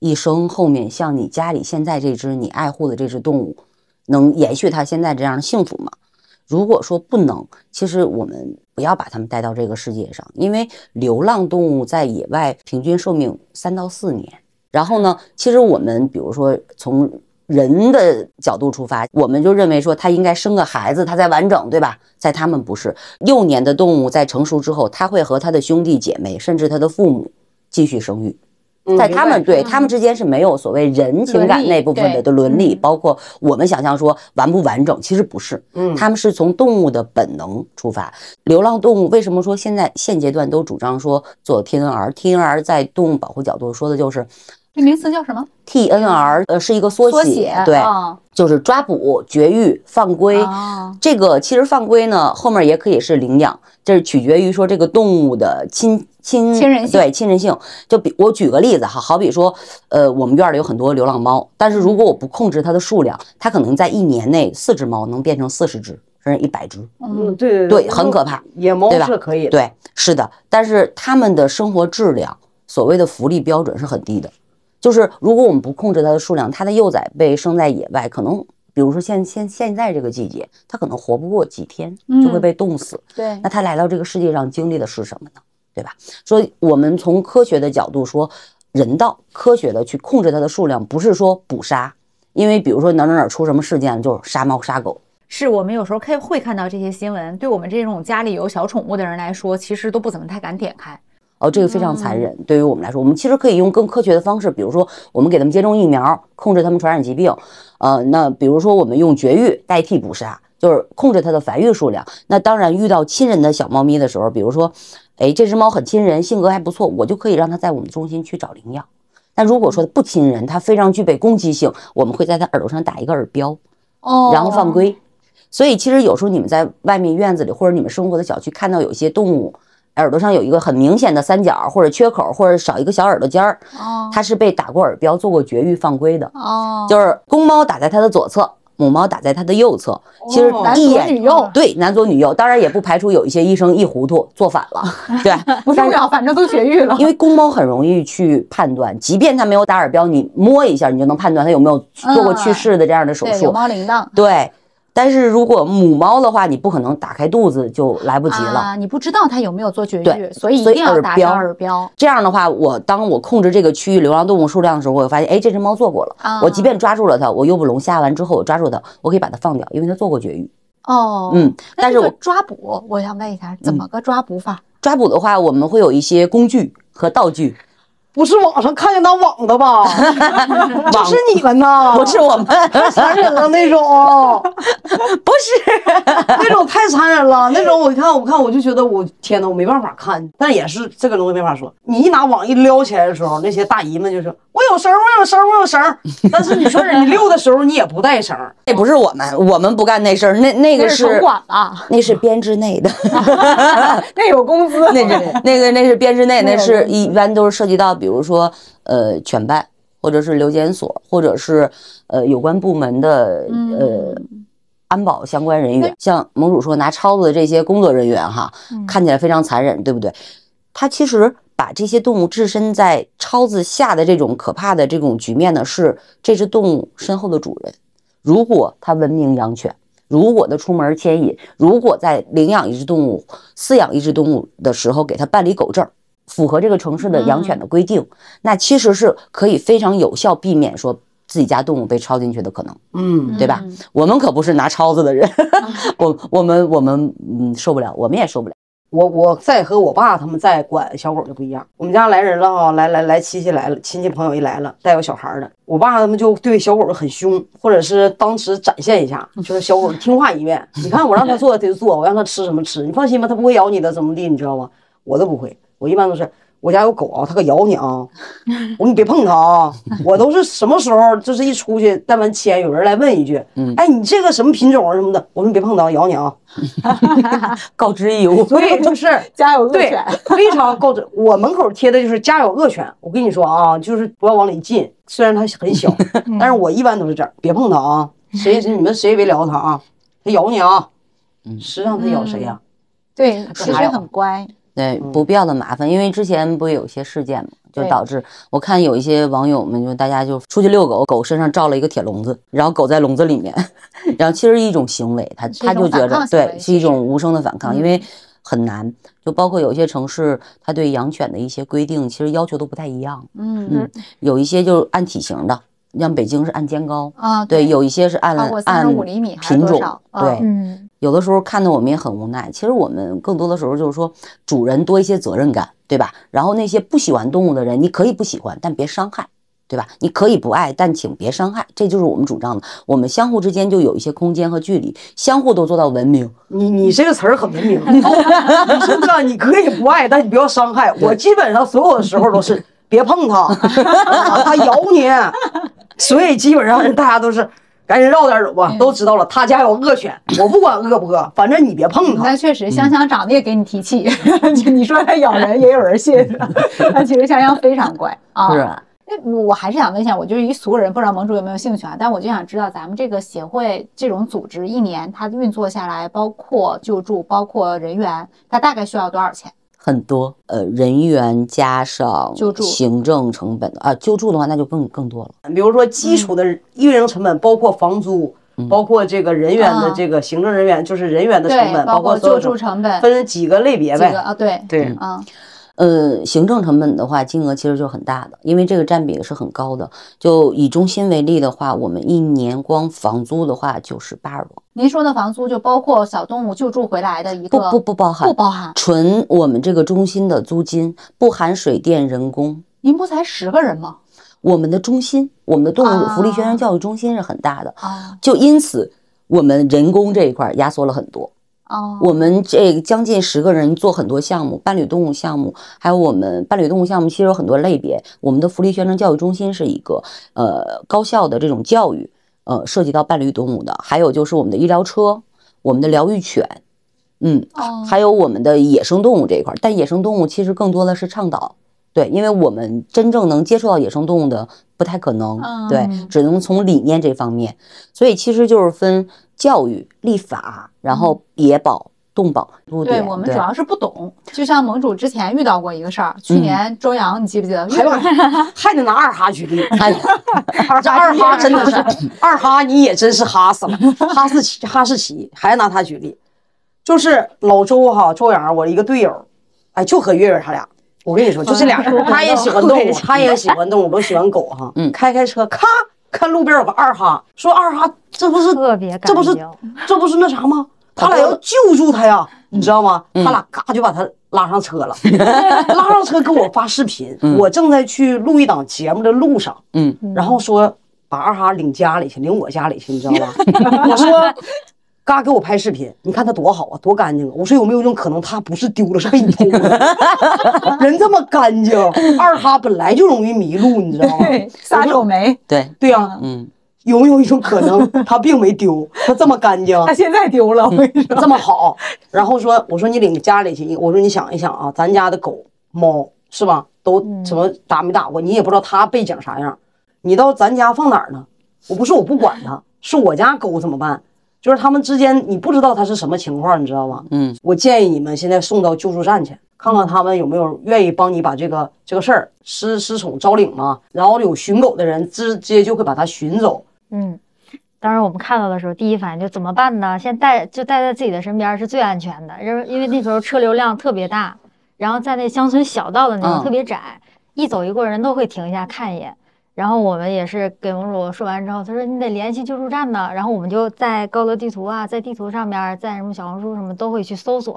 一生后面像你家里现在这只你爱护的这只动物。能延续他现在这样的幸福吗？如果说不能，其实我们不要把它们带到这个世界上，因为流浪动物在野外平均寿命三到四年。然后呢，其实我们比如说从人的角度出发，我们就认为说它应该生个孩子，它才完整，对吧？在它们不是幼年的动物，在成熟之后，它会和它的兄弟姐妹，甚至它的父母继续生育。在他们对他们之间是没有所谓人情感那部分的的伦理，包括我们想象说完不完整，其实不是。嗯，他们是从动物的本能出发。流浪动物为什么说现在现阶段都主张说做 TNR？TNR 在动物保护角度说的就是，这名词叫什么？TNR 呃是一个缩写，对，就是抓捕、绝育、放归。这个其实放归呢后面也可以是领养，这是取决于说这个动物的亲。亲亲人性对亲人性，就比我举个例子哈，好比说，呃，我们院里有很多流浪猫，但是如果我不控制它的数量，它可能在一年内四只猫能变成四十只，甚至一百只。嗯，对对对，很可怕。野猫是可以，对，是的，但是它们的生活质量，所谓的福利标准是很低的，就是如果我们不控制它的数量，它的幼崽被生在野外，可能比如说现现现在这个季节，它可能活不过几天就会被冻死。对，那它来到这个世界上经历的是什么呢？对吧？所以我们从科学的角度说，人道科学的去控制它的数量，不是说捕杀，因为比如说哪哪哪出什么事件，就是杀猫杀狗。是我们有时候看会看到这些新闻，对我们这种家里有小宠物的人来说，其实都不怎么太敢点开。哦，这个非常残忍。对于我们来说，我们其实可以用更科学的方式，比如说我们给他们接种疫苗，控制他们传染疾病。呃，那比如说我们用绝育代替捕杀，就是控制它的繁育数量。那当然，遇到亲人的小猫咪的时候，比如说，哎，这只猫很亲人，性格还不错，我就可以让它在我们中心去找领养。但如果说不亲人，它非常具备攻击性，我们会在它耳朵上打一个耳标，哦然后放归。所以其实有时候你们在外面院子里或者你们生活的小区看到有一些动物耳朵上有一个很明显的三角或者缺口，或者少一个小耳朵尖儿，哦它是被打过耳标、做过绝育犯规的。哦，就是公猫打在它的左侧，母猫打在它的右侧。其实男左一眼女右对男左女右，当然也不排除有一些医生一糊涂做反了，对，不重要，反正都绝育了。因为公猫很容易去判断，即便它没有打耳标，你摸一下你就能判断它有没有做过去世的这样的手术。猫铃铛。对，但是如果母猫的话，你不可能打开肚子就来不及了。啊，你不知道它有没有做绝育，所以一定要打上耳标。这样的话，我当我控制这个区域流浪动物数量的时候，我会发现，哎，这只猫做过了。啊我即便抓住了它，我诱捕笼下完之后，我抓住它，我可以把它放掉，因为它做过绝育。哦，嗯，但是我抓捕，我想问一下，怎么个抓捕法？抓捕的话，我们会有一些工具和道具。不是网上看见那网的吧？就是你们呐，不是我们，太残忍了那种，不是，那种太残忍了，那种我看我看我就觉得我天呐，我没办法看，但也是这个东西没法说。你一拿网一撩起来的时候，那些大姨们就说：“我有绳，我有绳，我有绳。”但是你说你溜的时候你也不带绳，那不是我们，我们不干那事儿，那那个是城管吧？那是编制内的，那有工资，那是那个那是编制内，那是一般都是涉及到，比如说呃犬办，或者是留检所，或者是呃有关部门的呃安保相关人员，像盟主说拿抄子的这些工作人员哈，看起来非常残忍，对不对？他其实把这些动物置身在抄子下的这种可怕的这种局面呢，是这只动物身后的主人。如果他文明养犬，如果他出门牵引，如果在领养一只动物、饲养一只动物的时候给他办理狗证，符合这个城市的养犬的规定，那其实是可以非常有效避免说自己家动物被抄进去的可能。嗯，对吧？我们可不是拿抄子的人，我我们我们嗯受不了，我们也受不了。我我再和我爸他们再管小狗就不一样。我们家来人了哈，来来来亲戚来了，亲戚朋友一来了，带有小孩儿的，我爸他们就对小狗很凶，或者是当时展现一下，就是小狗听话一面。你看我让它做它就做，我让它吃什么吃，你放心吧，它不会咬你的，怎么地，你知道吗？我都不会，我一般都是。我家有狗啊，它可咬你啊！我说你别碰它啊！我都是什么时候，就是一出去带完牵，有人来问一句，哎，你这个什么品种啊什么的，我说你别碰它，咬你啊！告知义务。所以就是家有恶犬，非常告知。我门口贴的就是家有恶犬，我跟你说啊，就是不要往里进。虽然它很小，但是我一般都是这样，别碰它啊！谁谁你们谁也别撩它啊，它咬你啊！实际上它咬谁呀、对，其实很乖。对，不必要的麻烦，因为之前不也有一些事件嘛，就导致我看有一些网友们就大家就出去遛狗，狗身上罩了一个铁笼子，然后狗在笼子里面，然后其实一种行为，他他就觉得对是一种无声的反抗，因嗯为很难，就包括有些城市，它对养犬的一些规定其实要求都不太一样，嗯嗯，有一些就是按体型的，像北京是按肩高，啊，对，有一些是按按35厘米还是品种多少，啊对，嗯，有的时候看得我们也很无奈。其实我们更多的时候就是说，主人多一些责任感，对吧？然后那些不喜欢动物的人，你可以不喜欢，但别伤害，对吧？你可以不爱，但请别伤害，这就是我们主张的。我们相互之间就有一些空间和距离，相互都做到文明。你你这个词儿很文明，你是这样，你可以不爱，但你不要伤害。我基本上所有的时候都是别碰它，啊它咬你，所以基本上大家都是赶紧绕点走吧，都知道了，他家有恶犬，我不管恶不恶，反正你别碰它那。确实，香香长得也给你提气。你说它咬人，也有人信。但其实香香非常乖啊。是那我还是想问一下，我就是一俗人，不知道盟主有没有兴趣啊？但我就想知道，咱们这个协会这种组织一年它运作下来，包括救助，包括人员，它大概需要多少钱？很多呃人员加上救助。行政成本啊，救助的话那就更更多了。比如说基础的运营成本，包括房租，包括这个人员的啊。这个行政人员，就是人员的成，本，包括救助成本，分几个类别呗。啊？对，对，嗯，呃，行政成本的话，金额其实就很大的，因为这个占比是很高的。就以中心为例的话，我们一年光房租的话就是八十多，您说的房租就包括小动物救助回来的一个不不不包含，不包含。纯我们这个中心的租金，不含水电人工。您不才十个人吗？我们的中心，我们的动物福利宣啊传教育中心是很大的，啊就因此我们人工这一块儿压缩了很多。哦，我们这将近十个人做很多项目，伴侣动物项目，还有我们伴侣动物项目其实有很多类别。我们的福利宣传教育中心是一个呃高校的这种教育，呃涉及到伴侣动物的，还有就是我们的医疗车，我们的疗愈犬，嗯，哦还有我们的野生动物这一块。但野生动物其实更多的是倡导，对，因为我们真正能接触到野生动物的不太可能，对嗯，只能从理念这方面，所以其实就是分教育、立法，然后野保、动保对。我们主要是不懂，就像盟主之前遇到过一个事儿，去嗯年周洋，你记不记得？还有还得拿二哈举例，哎，这 二哈真的是 二哈，你也真是哈死了，哈士奇哈士奇还拿他举例，就是老周哈周洋，我一个队友，哎，就和月月他俩。我跟你说，就这俩人，他也喜欢动物，他也喜欢动物，都喜欢狗哈。嗯开开车，咔，看路边有个二哈，说二哈，这不是特别这不是这不是那啥吗？他俩要救助他呀，你知道吗？他俩嘎就把他拉上车了，拉上车给我发视频。我正在去录一档节目的路上，嗯，然后说把二哈领家里去，领我家里去，你知道吗？我说。嘎给我拍视频，你看他多好啊，多干净啊！我说有没有一种可能，他不是丢了，是被你偷了？人这么干净，二哈本来就容易迷路，你知道吗？对，撒手没，对，对呀、嗯，有没有一种可能，他并没丢，他这么干净，他现在丢了，我跟你说。这么好，然后说，我说你领家里去，我说你想一想啊，咱家的狗猫是吧，都什么打没打过，你也不知道它背景啥样，你到咱家放哪儿呢？我不是我不管它，是我家狗怎么办？就是他们之间你不知道它是什么情况，你知道吧？嗯，我建议你们现在送到救助站去，看看他们有没有愿意帮你把这个这个事儿失失宠招领嘛，然后有寻狗的人直接就会把它寻走。嗯，当时我们看到的时候，第一反应就怎么办呢？先带就带在自己的身边是最安全的，因为因为那时候车流量特别大，然后在那乡村小道的那种嗯特别窄，一走一过人都会停一下看一眼。然后我们也是给盟主说完之后，他说你得联系救助站呢。然后我们就在高德地图啊，在地图上面，在什么小红书什么都会去搜索，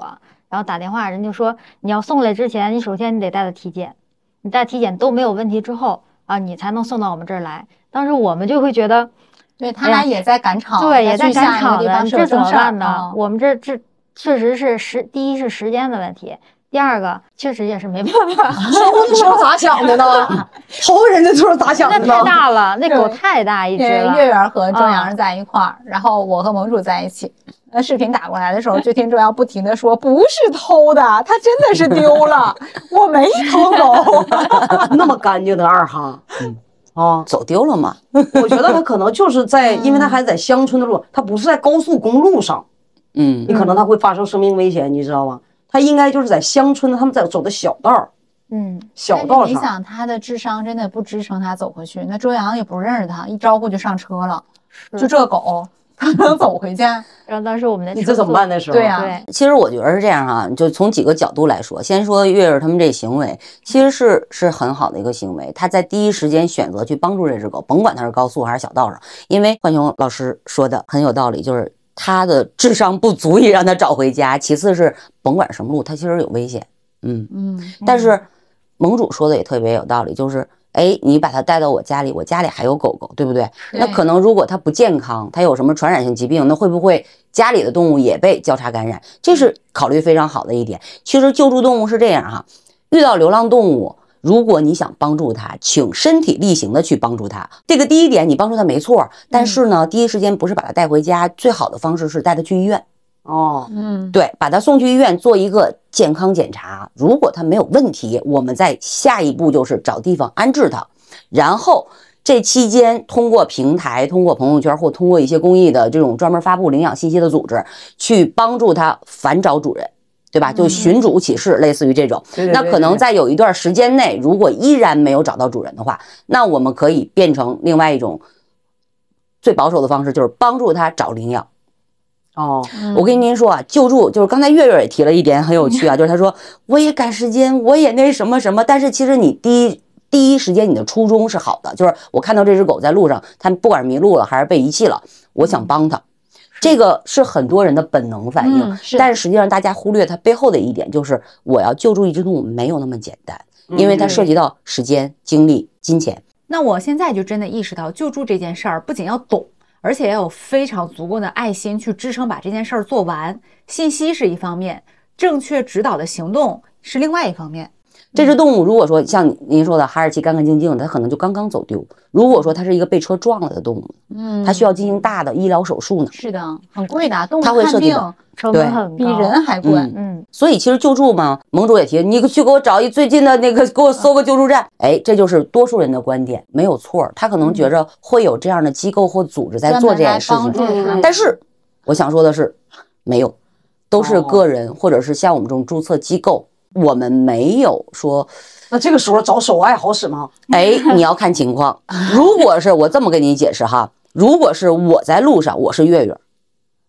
然后打电话，人就说你要送来之前，你首先你得带他体检，你带体检都没有问题之后啊，你才能送到我们这儿来。当时我们就会觉得。对他俩也在赶场，对，也在赶场的，下一个地方这怎么办呢？我们这这确实是时，第一是时间的问题，第二个确实也是没办法，头的时候咋想的呢？头人家就是咋想的那呢？太大了，那狗太大一只了。月圆和周洋啊是在一块儿，然后我和盟主在一起。那视频打过来的时候，就听周洋不停的说：“不是偷的，他真的是丢了，我没偷狗。那么干净的二哈，啊，走丢了嘛？我觉得他可能就是在，因为他还在乡村的路，他不是在高速公路上，嗯你可能他会发生生命危险，你知道吗？他应该就是在乡村，他们在走的小道儿、嗯，小道上。你想，他的智商真的不支撑他走回去。那周洋也不认识他，一招呼就上车了。就这狗，走回家？然后当时我们的你这怎么办？那时候？对呀对，其实我觉得是这样哈、就从几个角度来说，先说月月他们这行为，其实是是很好的一个行为。他在第一时间选择去帮助这只狗，甭管它是高速还是小道上，因为浣熊老师说的很有道理，就是他的智商不足以让他找回家。其次是甭管什么路，它其实有危险，嗯。嗯，但是盟主说的也特别有道理，就是哎，你把它带到我家里，我家里还有狗狗，对不对？那可能如果它不健康，它有什么传染性疾病，那会不会家里的动物也被交叉感染？这是考虑非常好的一点。其实救助动物是这样哈，遇到流浪动物。如果你想帮助它，请身体力行的去帮助它。这个第一点，你帮助它没错，但是呢，第一时间不是把它带回家，最好的方式是带它去医院。哦，嗯，对，把他送去医院做一个健康检查，如果他没有问题，我们再下一步就是找地方安置他，然后这期间通过平台、通过朋友圈或通过一些公益的这种专门发布领养信息的组织，去帮助他反找主人。对吧？就寻主启事，类似于这种。对对对那可能在有一段时间内，如果依然没有找到主人的话，那我们可以变成另外一种最保守的方式，就是帮助他找领养。哦，我跟您说啊，救助就是刚才月月也提了一点很有趣啊，就是他说我也赶时间，我也那什么什么，但是其实你第一第一时间你的初衷是好的，就是我看到这只狗在路上，它不管是迷路了还是被遗弃了，我想帮它。这个是很多人的本能反应，嗯是。但是实际上大家忽略它背后的一点，就是我要救助一只动物没有那么简单，因为它涉。及到时间、精力、金钱。那我现在就真的意识到，救助这件事儿不仅要懂，而且要有非常足够的爱心去支撑把这件事儿做完。信息是一方面，正确指导的行动是另外一方面。这只动物如果说像您说的哈士奇干干净净的，它可能就刚刚走丢；如果说它是一个被车撞了的动物，嗯它需要进行大的医疗手术呢。是的，很贵的，动物它会看病涉及到成对本很高，比人还贵。嗯嗯，所以其实救助嘛，盟主也提，你去给我找一最近的那个，给我搜个救助站。哎，这就是多数人的观点，没有错儿。他可能觉着会有这样的机构或组织在做这件事情，但是我想说的是，没有，都是哦个人或者是像我们这种注册机构，我们没有说那这个时候找手爱好使吗？哎，你要看情况。如果是我这么跟你解释哈，如果是我在路上，我是月月，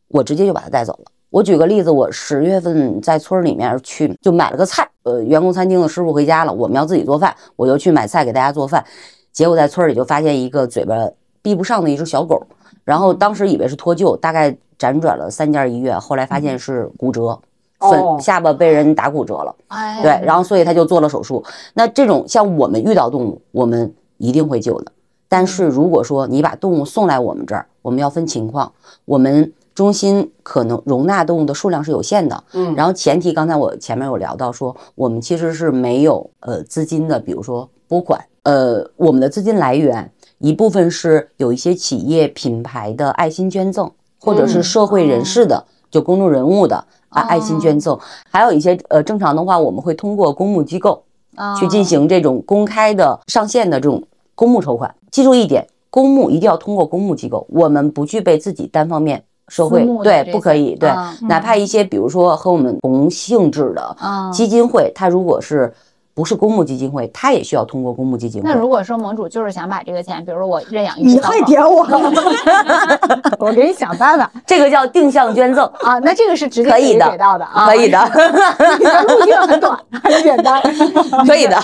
我直接就把他带走了。我举个例子，我十月份在村里面去就买了个菜，呃，员工餐厅的师傅回家了，我们要自己做饭，我就去买菜给大家做饭。结果在村里就发现一个嘴巴闭不上的一只小狗，然后当时以为是脱臼，大概辗转了三家医院，后来发现是骨折，哦粉下巴被人打骨折了。对，然后所以他就做了手术。那这种像我们遇到动物，我们一定会救的。但是如果说你把动物送来我们这儿，我们要分情况，我们中心可能容纳动物的数量是有限的。嗯然后前提刚才我前面有聊到说，我们其实是没有呃资金的，比如说拨款，呃，我们的资金来源一部分是有一些企业品牌的爱心捐赠，或者是社会人士的，就公众人物的啊爱心捐赠，还有一些呃正常的话，我们会通过公募机构啊去进行这种公开的上线的这种公募筹款。记住一点，公募一定要通过公募机构，我们不具备自己单方面社会对不可以对，啊哪怕一些比如说和我们同性质的啊。基金会，它如果是不是公募基金会，它也需要通过公募基金会。那如果说盟主就是想把这个钱，比如说我认养一你只小狗，还点我？我给你想办法这个叫定向捐赠，啊。那这个是直接可以的给到的啊，可以的，你的路径很短，很简单。可以的。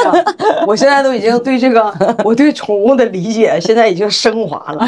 我现在都已经对这个我对宠物的理解现在已经升华了，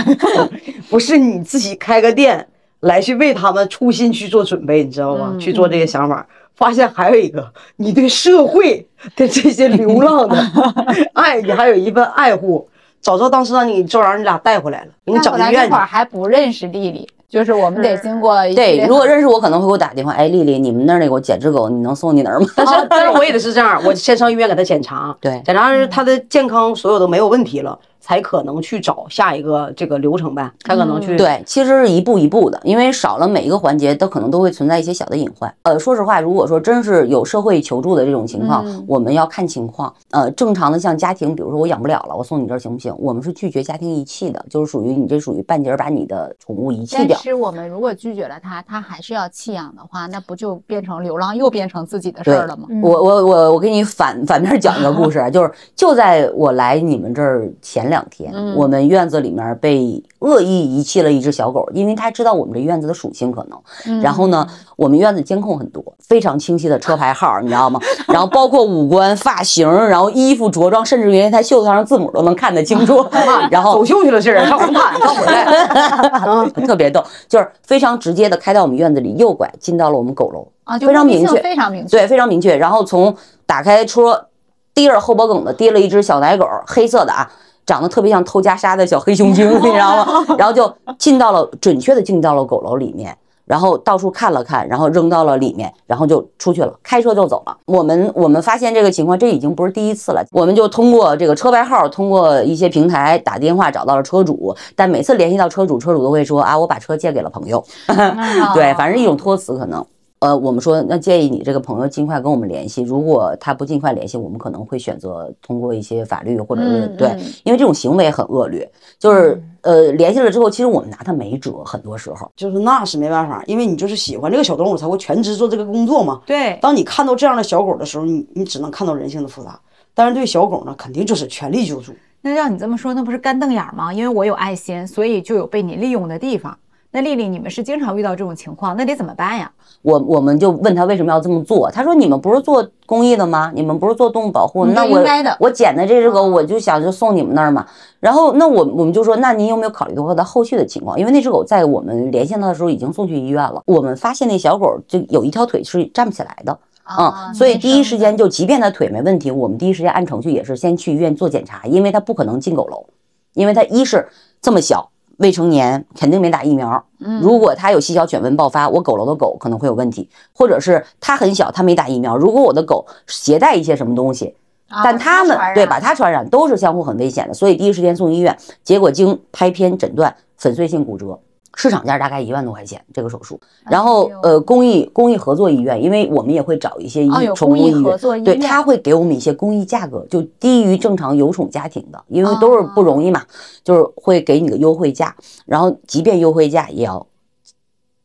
不是你自己开个店来去为他们初心去做准备，你知道吗？嗯去做这个想法。发现还有一个，你对社会的这些流浪的 爱，你还有一份爱护。早知道当时让你照让你俩带回来了，给你那整医院去那会。儿还不认识丽丽，就是我们得经过对，如果认识我，可能会给我打电话。哎，丽丽，你们那儿那个我捡只狗，你能送你哪儿吗？但是但是我也得是这样，我先上医院给他检查，对检查是他的健康所有都没有问题了，才可能去找下一个这个流程呗，才可能去。对，其实是一步一步的，因为少了每一个环节，都可能都会存在一些小的隐患。呃，说实话，如果说真是有社会求助的这种情况，嗯我们要看情况。呃，正常的像家庭，比如说我养不了了，我送你这儿行不行？我们是拒绝家庭遗弃的，就是属于你这属于半截儿把你的宠物遗弃但掉。是我们如果拒绝了他，他还是要弃养的话，那不就变成流浪，又变成自己的事儿了吗？我我我我给你反反面讲一个故事啊，就是就在我来你们这儿前两天，嗯我们院子里面被恶意遗弃了一只小狗，因为他知道我们这院子的属性可能，嗯然后呢，我们院子监控很多，非常清晰的车牌号，你知道吗？然后包括五官、发型，然后衣服着装，甚至连他袖子上字母都能看得清楚。然后走秀去了，这人上红毯上回来，特别逗，就是非常直接的开到我们院子里，右拐进到了我们狗楼，啊，就非常明确，非常明确。对，非常明确。然后从打开车，提着后脖梗子提了一只小奶狗，黑色的啊，长得特别像偷袈裟的小黑熊精，你知道吗？然后就进到了，准确的进到了狗楼里面。然后到处看了看，然后扔到了里面，然后就出去了，开车就走了。我们我们发现这个情况，这已经不是第一次了。我们就通过这个车牌号，通过一些平台打电话找到了车主，但每次联系到车主，车主都会说啊，我把车借给了朋友。对，反正一种托词可能。呃，我们说那建议你这个朋友尽快跟我们联系，如果他不尽快联系，我们可能会选择通过一些法律或者是、对因为这种行为很恶劣，就是呃联系了之后，其实我们拿他没辙，很多时候。就是那是没办法，因为你就是喜欢这个小动物，才会全职做这个工作嘛。对，当你看到这样的小狗的时候，你你只能看到人性的复杂，但是对小狗呢，肯定就是全力救助。那让你这么说，那不是干瞪眼吗？因为我有爱心，所以就有被你利用的地方。那丽丽，你们是经常遇到这种情况，那得怎么办呀？我我们就问他为什么要这么做，他说你们不是做公益的吗？你们不是做动物保护那我应该的我捡的这只狗，我就想就送你们那儿嘛。然后那我我们就说，那您有没有考虑过它后续的情况？因为那只狗在我们连线它的时候已经送去医院了，我们发现那小狗就有一条腿是站不起来的。啊嗯，所以第一时间就，即便它腿没问题，我们第一时间按程序也是先去医院做检查，因为它不可能进狗楼，因为它一是这么小，未成年，肯定没打疫苗。嗯如果它有细小犬瘟爆发，我狗楼的狗可能会有问题，或者是它很小，它没打疫苗，如果我的狗携带一些什么东西，啊但它们对把它传染都是相互很危险的，所以第一时间送医院，结果经拍片诊断粉碎性骨折。市场价大概一万多块钱这个手术，然后呃公益公益合作医院，因为我们也会找一些医哦有公益宠物医院对他会给我们一些公益价格，就低于正常有宠家庭的，因为都是不容易嘛，就是会给你个优惠价，然后即便优惠价也要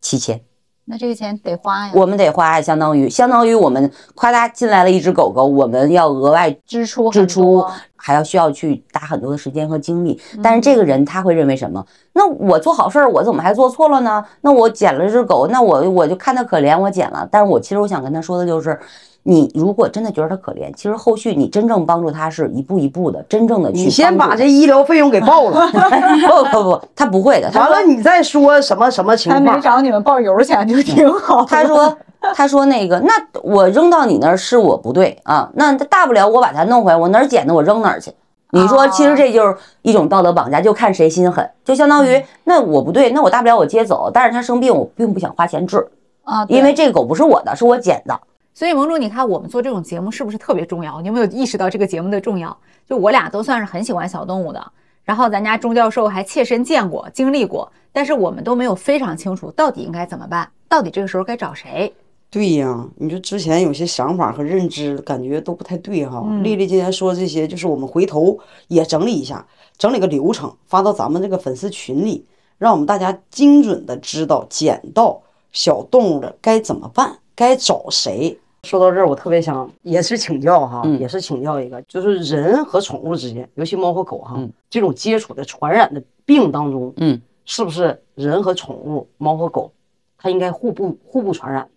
七千，那这个钱得花呀，我们得花相当于相当于我们夸嗒进来了一只狗狗，我们要额外支出支出，还要需要去打很多的时间和精力。嗯但是这个人他会认为什么？那我做好事儿，我怎么还做错了呢？那我捡了只狗，那我我就看它可怜，我捡了。但是我其实我想跟他说的就是。你如果真的觉得他可怜，其实后续你真正帮助他是一步一步的，真正的去你先把这医疗费用给报了，不不不，他不会的。完了你再说什么什么情况？他没。找你们报油钱就挺好。他说他说那个，那我扔到你那儿是我不对啊，那大不了我把它弄回来，我哪儿捡的我扔哪儿去。你说，其实这就是一种道德绑架，就看谁心狠，就相当于那我不对，那我大不了我接走，但是他生病，我并不想花钱治，啊，因为这个狗不是我的，是我捡的。所以盟主，你看我们做这种节目是不是特别重要？你有没有意识到这个节目的重要？就我俩都算是很喜欢小动物的，然后咱家钟教授还切身见过、经历过，但是我们都没有非常清楚到底应该怎么办，到底这个时候该找谁？对呀，你说之前有些想法和认知感觉都不太对哈。丽丽今天说这些，就是我们回头也整理一下，整理个流程发到咱们这个粉丝群里，让我们大家精准的知道捡到小动物的该怎么办，该找谁。说到这儿，我特别想也是请教哈，嗯也是请教一个，就是人和宠物之间，尤其猫和狗哈，嗯这种接触的传染的病当中，嗯，是不是人和宠物，猫和狗，它应该互不互不传染？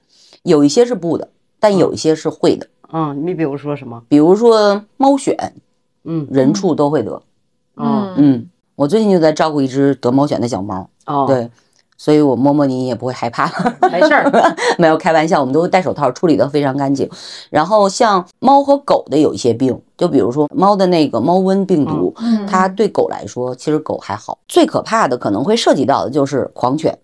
有一些是不的，但有一些是会的，嗯，你比如说什么？比如说猫癣，嗯人畜都会得。嗯嗯，我最近就在照顾一只得猫癣的小猫，哦，，对，所以我摸摸你也不会害怕。没事儿。没有开玩笑，我们都会戴手套，处理得非常干净。然后像猫和狗的有一些病，就比如说猫的那个猫瘟病毒，嗯它对狗来说，其实狗还好。最可怕的可能会涉及到的就是狂犬，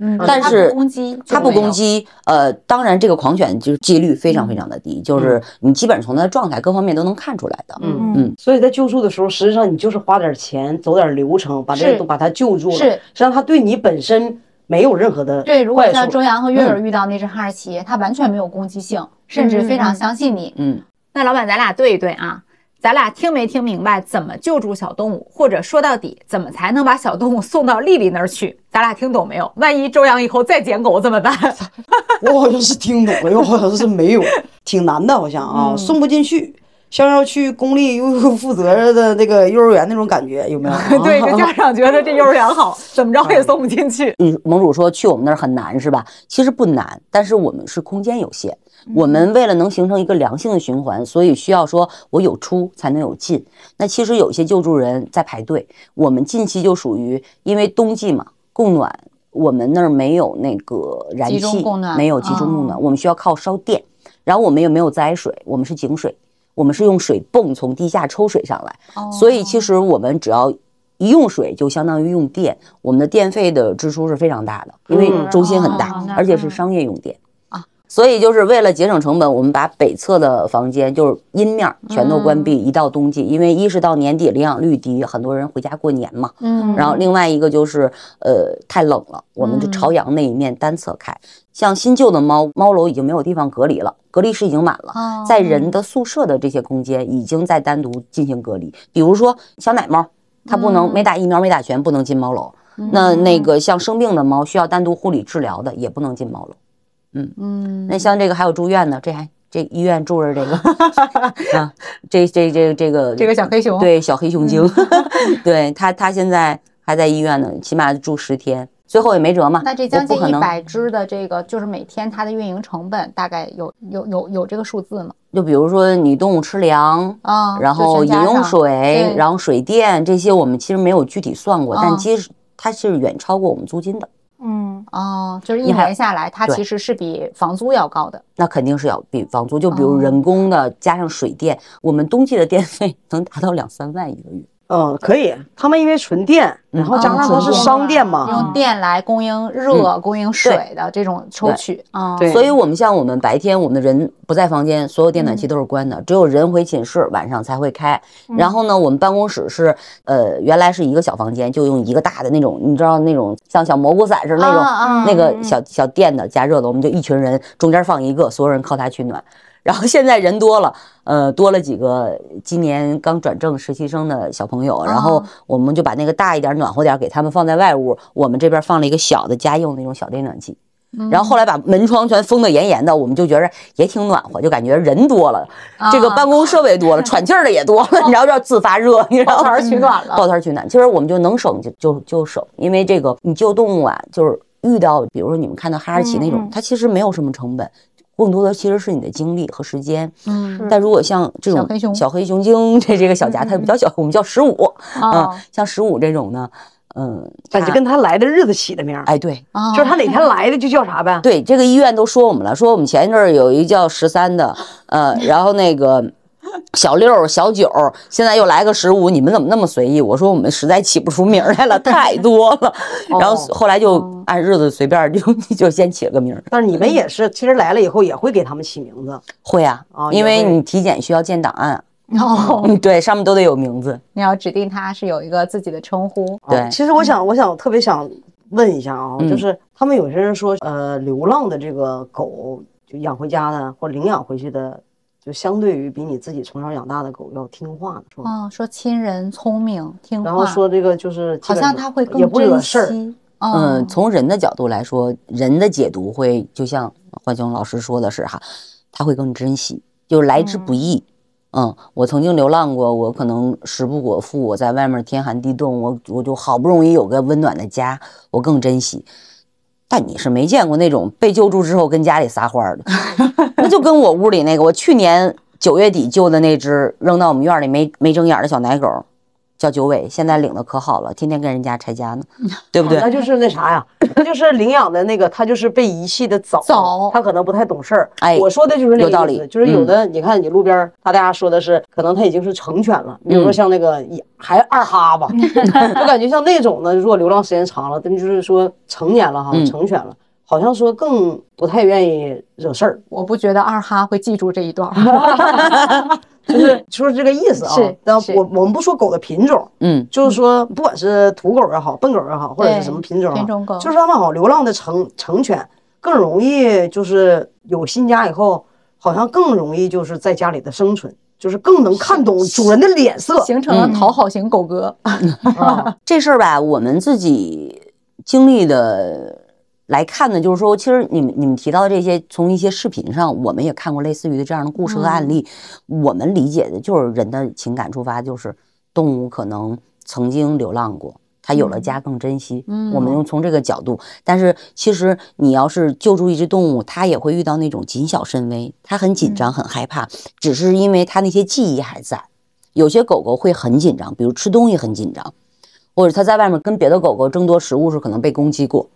嗯但是不攻击，它不攻，击。呃，当然这个狂犬就是几率非常非常的低，就是你基本从它的状态各方面都能看出来的。嗯嗯，所以在救助的时候，实际上你就是花点钱，走点流程，把这个都把它救助了。是实际上它对你本身没有任何的对，如果像周洋和月儿遇到那只哈士奇，它完全没有攻击性，甚至非常相信你。嗯，那老板，咱俩对一对啊，咱俩听没听明白怎么救助小动物，或者说到底怎么才能把小动物送到丽丽那儿去？咱俩听懂没有？万一周洋以后再捡狗怎么办？我好像是听懂了，又好像是没有，挺难的，好像啊，送不进去，像要去公立又又负责的那个幼儿园那种感觉，有没有？对，这家长觉得这幼儿园好，怎么着也送不进去。嗯，盟主说去我们那儿很难是吧？其实不难，但是我们是空间有限，我们为了能形成一个良性的循环，所以需要说我有出才能有进。那其实有一些救助人在排队，我们近期就属于因为冬季嘛，供暖，我们那儿没有那个燃气没有集中供哦暖，我们需要靠烧电，然后我们也没有自来水，我们是井水，我们是用水泵从地下抽水上来。哦所以其实我们只要一用水，就相当于用电，我们的电费的支出是非常大的，因为嗯中心很大，而且是商业用电啊。所以就是为了节省成本，我们把北侧的房间就是阴面全都关闭，一到冬季，因为一是到年底领养率低，很多人回家过年嘛。嗯，然后另外一个就是呃太冷了，我们就朝阳那一面单侧开。像新旧的猫猫楼已经没有地方隔离了，隔离室已经满了。哦在人的宿舍的这些空间已经在单独进行隔离。比如说小奶猫，它不能没打疫苗、没打全，不能进猫楼。那那个像生病的猫需要单独护理治疗的，也不能进猫楼。嗯嗯，那像这个还有住院的，这还这医院住着这个 啊，这这这这个这个小黑熊，对小黑熊精，对他他现在还在医院呢，起码住十天。最后也没辙嘛。那这将近一百只的这个，就是每天它的运营成本大概有有有有这个数字吗？就比如说你动物吃粮，啊，然后饮用水，然后水电这些，我们其实没有具体算过，但嗯其实它是远超过我们租金的。嗯，哦，就是一年下来，它其实是比房租要高的。那肯定是要比房租，就比如哦人工的加上水电，我们冬季的电费能达到两三万一个月。嗯，可以。他们因为纯电，然后加上它是商店嘛，用电来供应热、供应水的这种抽取啊。对所以，我们像我们白天我们的人不在房间，所有电暖气都是关的，只有人回寝室晚上才会开。然后呢，我们办公室是呃原来是一个小房间，就用一个大的那种，你知道那种像小蘑菇伞似的那种、那个小小电的加热的，我们就一群人中间放一个，所有人靠它取暖。然后现在人多了，呃，多了几个今年刚转正实习生的小朋友，然后我们就把那个大一点、暖和点给他们放在外屋，我们这边放了一个小的家用那种小电暖气。然后后来把门窗全封得严严的，我们就觉着也挺暖和，就感觉人多了，这个办公设备多了，喘气儿的也多了，你知道这自发热，你知道吗？抱团取暖了抱团取暖。其实我们就能省就就就省，因为这个你救动物啊，就是遇到比如说你们看到哈士奇那种它其实没有什么成本。更多的其实是你的精力和时间，嗯但如果像这种小黑熊小黑熊精这这个小家，它比较小，我们叫十五，嗯哦，像十五这种呢，嗯，它感觉跟他来的日子起的名儿，哎对，啊就是他哪天来的就叫啥呗。对，这个医院都说我们了，说我们前一阵儿有一个叫十三的，呃，然后那个 小六儿、小九儿，现在又来个十五，你们怎么那么随意？我说我们实在起不出名儿来了，太多了。然后后来就按日子随便就 就先起了个名儿。但是你们也是，其实来了以后也会给他们起名字。会啊因为你体检需要建档案，哦，嗯，对，上面都得有名字。你要指定它是有一个自己的称呼。对啊其实我想，我想特别想问一下啊，嗯就是他们有些人说，呃，流浪的这个狗就养回家的或领养回去的，就相对于比你自己从小养大的狗要听话的，是吧？哦，说亲人聪明听话，然后说这个就是好像它会更也不惹珍。惜。嗯，从人的角度来说，人的解读会就像浣熊老师说的是哈，他会更珍惜，就是来之不易。嗯，我曾经流浪过，我可能食不果腹，我在外面天寒地冻，我我就好不容易有个温暖的家，我更珍惜。但你是没见过那种被救助之后跟家里撒欢儿的，那就跟我屋里那个，我去年九月底救的那只扔到我们院里没没睁眼的小奶狗，叫九尾，现在领的可好了，天天跟人家拆家呢，对不对？那就是那啥呀，那就是领养的那个，他就是被遗弃的早，早他可能不太懂事儿。哎我说的就是那个道理就是有的，你看你路边儿，他大家说的是，可能他已经是成犬了，比如说嗯像那个一还二哈吧，我感觉像那种的，如果流浪时间长了，但就是说成年了哈，嗯成犬了，好像说更不太愿意惹事儿，我不觉得二哈会记住这一段儿。就是说这个意思啊是。但我我们不说狗的品种，嗯，就是说不管是土狗也好，笨狗也好，或者是什么品种啊，品种狗就是它们好流浪的成成犬更容易，就是有新家以后，好像更容易就是在家里的生存，就是更能看懂主人的脸色。形成了讨好型狗哥。啊，这事儿吧，我们自己经历的来看呢，就是说，其实你们你们提到的这些，从一些视频上，我们也看过类似于的这样的故事和案例。我们理解的就是人的情感出发，就是动物可能曾经流浪过。它有了家更珍惜，嗯我们用从这个角度，但是其实你要是救助一只动物，它也会遇到那种谨小慎微，它很紧张、很害怕，只是因为它那些记忆还在。有些狗狗会很紧张，比如吃东西很紧张，或者它在外面跟别的狗狗争夺食物时可能被攻击过，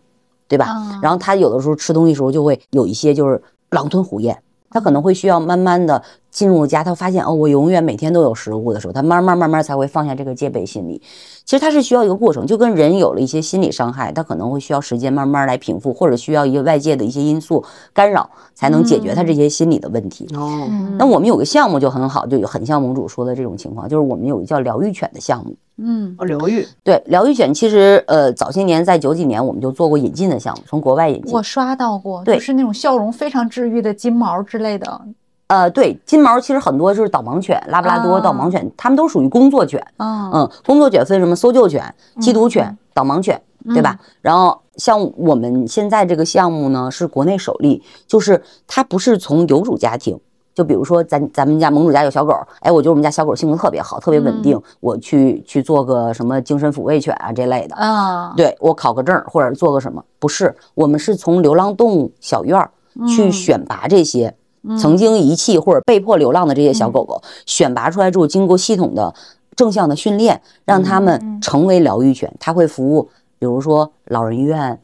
对吧？啊然后他有的时候吃东西的时候就会有一些就是狼吞虎咽，他可能会需要慢慢的进入家，他发现哦，我永远每天都有食物的时候，他慢慢慢慢才会放下这个戒备心理。其实他是需要一个过程，就跟人有了一些心理伤害，他可能会需要时间慢慢来平复，或者需要一个外界的一些因素干扰，才能解决他这些心理的问题。哦，那我们有个项目就很好，就有很像盟主说的这种情况，就是我们有一个叫疗愈犬的项目。嗯，哦疗愈，对，疗愈犬其实呃早些年在九几年我们就做过引进的项目，从国外引进我。刷到过，对就是那种笑容非常治愈的金毛之类的。呃，对，金毛其实很多就是导盲犬，拉布拉多、啊导盲犬，它们都属于工作犬。嗯嗯，工作犬分什么搜救犬、缉毒犬、导盲犬，对吧？然后像我们现在这个项目呢，是国内首例，就是它不是从有主家庭。就比如说咱咱们家盟主家有小狗，哎，我觉得我们家小狗性格特别好，特别稳定，我去去做个什么精神抚慰犬啊这类的，啊，对我考个证儿或者做个什么，不是，我们是从流浪动物小院儿去选拔这些曾经遗弃或者被迫流浪的这些小狗狗，选拔出来之后，经过系统的正向的训练，让它们成为疗愈犬，它会服务，比如说老人院、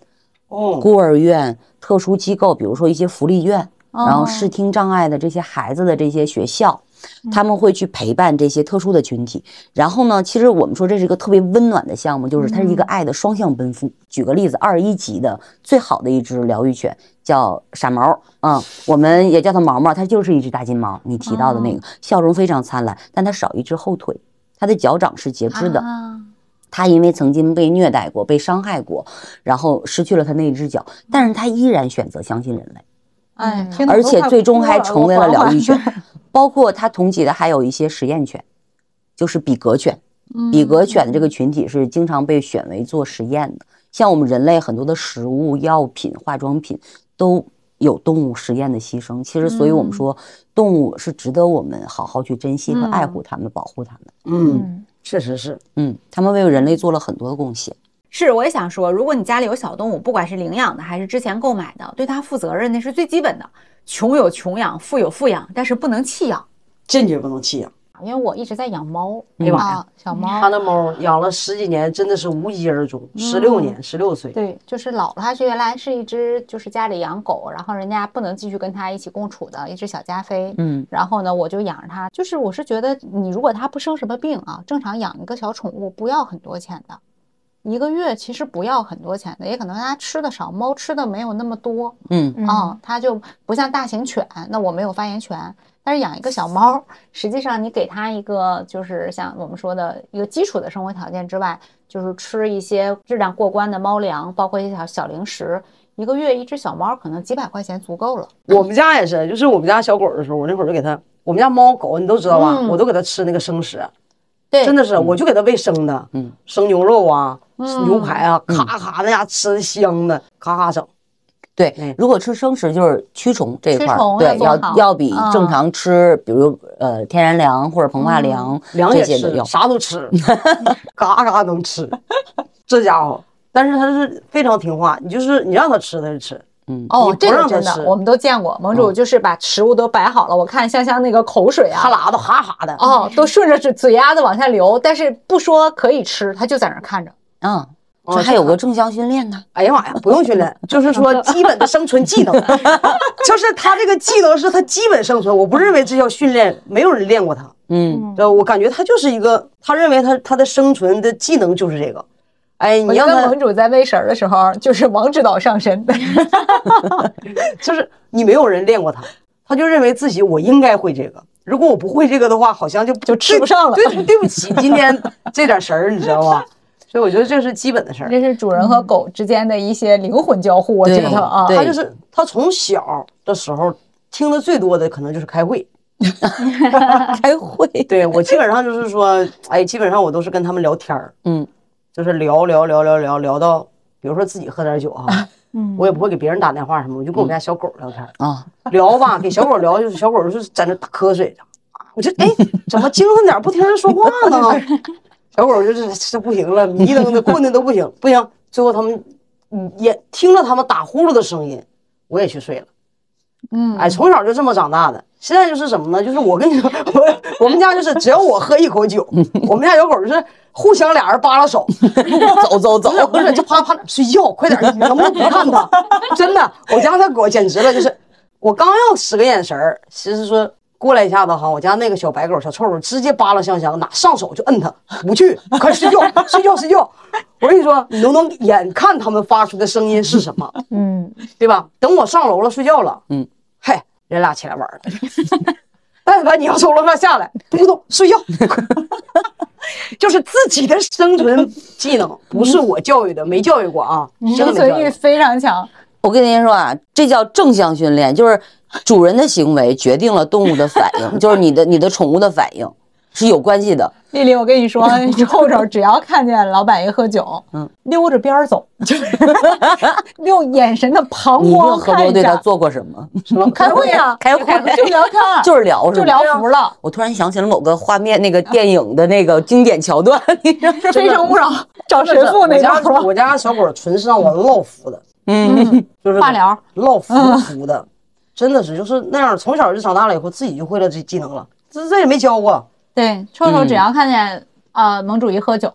哦，孤儿院、特殊机构，比如说一些福利院，然后哦视听障碍的这些孩子的这些学校，他们会去陪伴这些特殊的群体。然后呢，其实我们说这是一个特别温暖的项目，就是它是一个爱的双向奔赴。举个例子，二一级的最好的一只疗愈犬叫傻毛，嗯，我们也叫它毛毛，它就是一只大金毛。你提到的那个，笑容非常灿烂，但它少一只后腿，它的脚掌是截肢的。啊他因为曾经被虐待过、被伤害过，然后失去了他那一只脚，但是他依然选择相信人类，哎，而且最终还成为了疗愈犬。包括它同级的还有一些实验犬，就是比格犬。嗯比格犬的这个群体是经常被选为做实验的，像我们人类很多的食物、药品、化妆品都有动物实验的牺牲。其实，所以我们说动物是值得我们好好去珍惜和爱护它们、保护它们。嗯，确实是，嗯，它们为人类做了很多的贡献。是，我也想说，如果你家里有小动物，不管是领养的还是之前购买的，对它负责任那是最基本的。穷有穷养，富有富养，但是不能弃养。坚决不能弃养。因为我一直在养猫，哎呀妈呀啊，小猫他那猫养了十几年，真的是无疾而终，十六年，十六岁。对，就是老了。它是原来是一只，就是家里养狗，然后人家不能继续跟它一起共处的一只小加菲。嗯，然后呢，我就养着它。就是我是觉得，你如果它不生什么病啊，正常养一个小宠物不要很多钱的，一个月其实不要很多钱的，也可能它吃的少，猫吃的没有那么多。嗯啊，它就不像大型犬，那我没有发言权。但是养一个小猫，实际上你给它一个就是像我们说的一个基础的生活条件之外，就是吃一些质量过关的猫粮，包括一些小小零食，一个月一只小猫可能几百块钱足够了。我们家也是，就是我们家小狗的时候，我那会儿就给它，我们家猫狗你都知道吧，嗯我都给它吃那个生食，对，真的是，我就给它喂生的，嗯，生牛肉啊，嗯牛排啊，咔咔那家吃的香的，咔咔整。对嗯，如果吃生食就是驱虫这一块儿，驱虫对，要要比嗯正常吃，比如呃天然粮或者膨化粮粮也吃，这些的要。啥都吃，嘎嘎能吃。这家伙，但是它是非常听话，你就是你让它吃，它就吃。嗯，哦，这个真的我们都见过，盟主就是把食物都摆好了，我看香香那个口水啊哈，喇子哈哈的。哦，都顺着嘴嘴丫子往下流，但是不说可以吃，它就在那看着。啊，哦这还有个正向训练呢。哎呀妈呀，不用训练，就是说基本的生存技能，就是他这个技能是他基本生存。我不认为这叫训练，没有人练过他。嗯，对，我感觉他就是一个，他认为他他的生存的技能就是这个。哎，你让他盟主在喂食儿的时候，就是王指导上身。就是你没有人练过他，他就认为自己我应该会这个。如果我不会这个的话，好像就就吃不上了对，对不起，今天这点神儿，你知道吧？所以我觉得这是基本的事儿。这是主人和狗之间的一些灵魂交互，我觉得啊，对他就是他从小的时候听的最多的可能就是开会。开会。对我基本上就是说，哎，基本上我都是跟他们聊天儿，嗯，就是聊聊聊聊聊聊到，比如说自己喝点酒哈，嗯我也不会给别人打电话什么，我就跟我们家小狗聊天儿。啊，聊吧，给小狗聊，就是小狗就是在那打瞌睡，我就哎，怎么精神点不听人说话呢？小狗就是是不行了，迷瞪的困的都不行，不行。最后他们嗯也听了他们打呼噜的声音，我也去睡了。嗯，哎，从小就这么长大的。现在就是什么呢？就是我跟你说，我我们家就是只要我喝一口酒，我们家小狗就是互相俩人扒拉手，走走走不，是，就趴趴睡觉，快点，你能不能不看它？真的，我家那狗简直了，就是我刚要使个眼神儿，其实说过来一下子哈，我家那个小白狗小臭臭直接扒拉香香，拿上手就摁它，不去，快 睡觉，睡觉睡觉。我跟你说，你都能眼看它们发出的声音是什么，嗯，对吧？等我上楼了睡觉了，嗯，嘿，人俩起来玩儿了。但凡你要从楼上下来，不许动，睡觉。就是自己的生存技能，不是我教育的，没教育过啊，生存欲非常强。我跟您说啊，这叫正向训练，就是主人的行为决定了动物的反应，就是你的你的宠物的反应。是有关系的。丽丽，我跟你说，臭臭只要看见老板一喝酒，嗯，溜着边儿走，就是用眼神的膀你胱问何博对他。做过什么？什么开会啊，开会就聊天，就是聊是就聊服了。我突然想起了某个画面，那个电影的那个经典桥段，你知道《非诚勿扰》找神父那我家？我家小狗纯是让我唠服的，嗯，就是化疗唠服服的，真的是就是那样，从小就长大了以后自己就会了这技能了，这这也没教过。对，臭臭只要看见呃盟主一喝酒，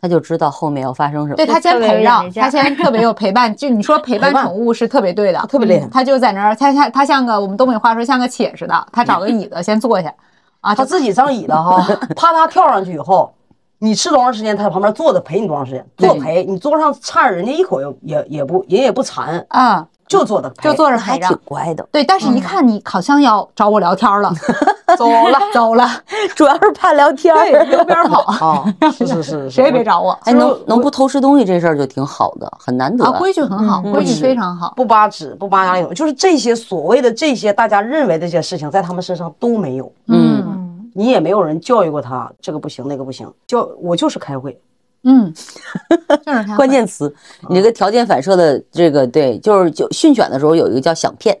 他就知道后面要发生什么。对他先陪着他先特别有陪伴。就你说陪伴宠物是特别对的，特别厉害嗯他就在那儿，他像他像个我们东北话说像个且似的，他找个椅子先坐下，啊，他自己上椅子哈，啪嗒跳上去以后，你吃多长时间，他在旁边坐着陪你多长时间，坐陪你桌上差点人家一口也也也不人也不馋，啊，就坐着，就坐着还陪着。挺乖的，对，但是一看你好像要找我聊天了，走了 走了，主要是怕聊天对，儿。溜边跑，啊，是是是是，谁也别找我。哎，能能不偷吃东西这事儿就挺好的，很难得。啊，规矩很好，嗯规矩非常好。不扒纸不扒牙里头，就是这些所谓的这些大家认为的这些事情，在他们身上都没有。嗯，嗯，你也没有人教育过他，这个不行，那个不行。教我就是开会，嗯，就是他关键词，你这个条件反射的这个对，就是就训犬的时候有一个叫响片，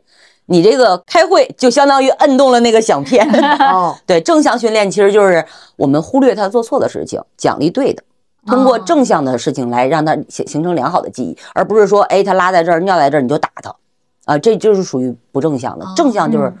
你这个开会就相当于摁动了那个响片。哦，对，正向训练其实就是我们忽略他做错的事情，奖励对的。通过正向的事情来让他形形成良好的记忆，而不是说，哎，他拉在这儿，尿在这儿，你就打他，啊，这就是属于不正向的。正向就是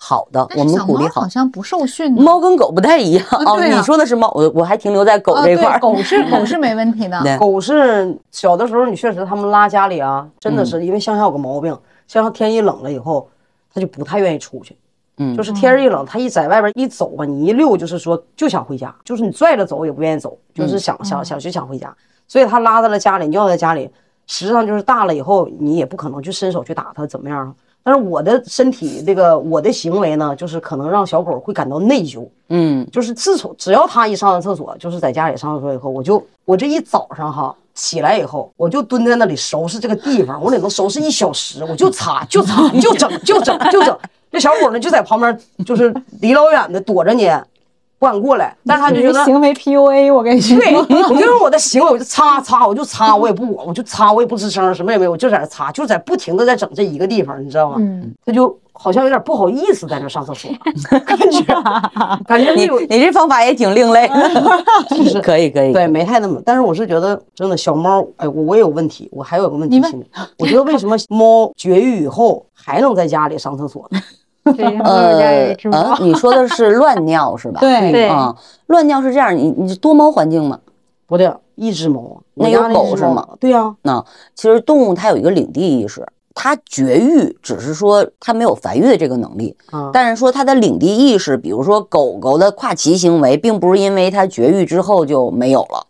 好的，我们鼓励好猫好。像不受训呢。猫跟狗不太一样哦，你说的是猫，我我还停留在狗啊这块儿。对狗是狗是没问题的。对狗是小的时候，你确实他们拉家里啊，真的是因为乡下有个毛病，香香天一冷了以后，它就不太愿意出去。嗯就是天一冷，它一在外边一走吧，你一溜就是说就想回家，就是你拽着走也不愿意走，就是想想想就想回家，所以它拉在了家里，尿在家里，实际上就是大了以后你也不可能去伸手去打它怎么样啊？但是我的身体这个我的行为呢，就是可能让小狗会感到内疚，嗯，就是自从只要它一上完厕所，就是在家里上厕所以后，我就 我这一早上哈起来以后，我就蹲在那里收拾这个地方，我得能收拾一小时，我就擦就擦就整就整就整。这小狗呢就在旁边，就是离老远的躲着你，不敢过来，但是它就觉得。行为 PUA，我跟你说。对，我就用我的行为，我就擦擦，我就擦，我也不我，我就擦，我也不吱声，什么也没有，我就在那擦，就在不停的在整这一个地方，你知道吗？嗯，它就好像有点不好意思在那上厕所，感觉 感觉你你这方法也挺另类，就是可以可以。对，没太那么，但是我是觉得真的小猫，哎，我我也有问题，我还有个问题我觉得为什么猫绝育以后还能在家里上厕所呢？呃，啊。你说的是乱尿是吧？对对啊，乱尿是这样，你你是多猫环境吗？不对，一只猫，那有狗是吗？对呀、那其实动物它有一个领地意识，它绝育只是说它没有繁育的这个能力，啊，但是说它的领地意识，比如说狗狗的跨骑行为，并不是因为它绝育之后就没有了。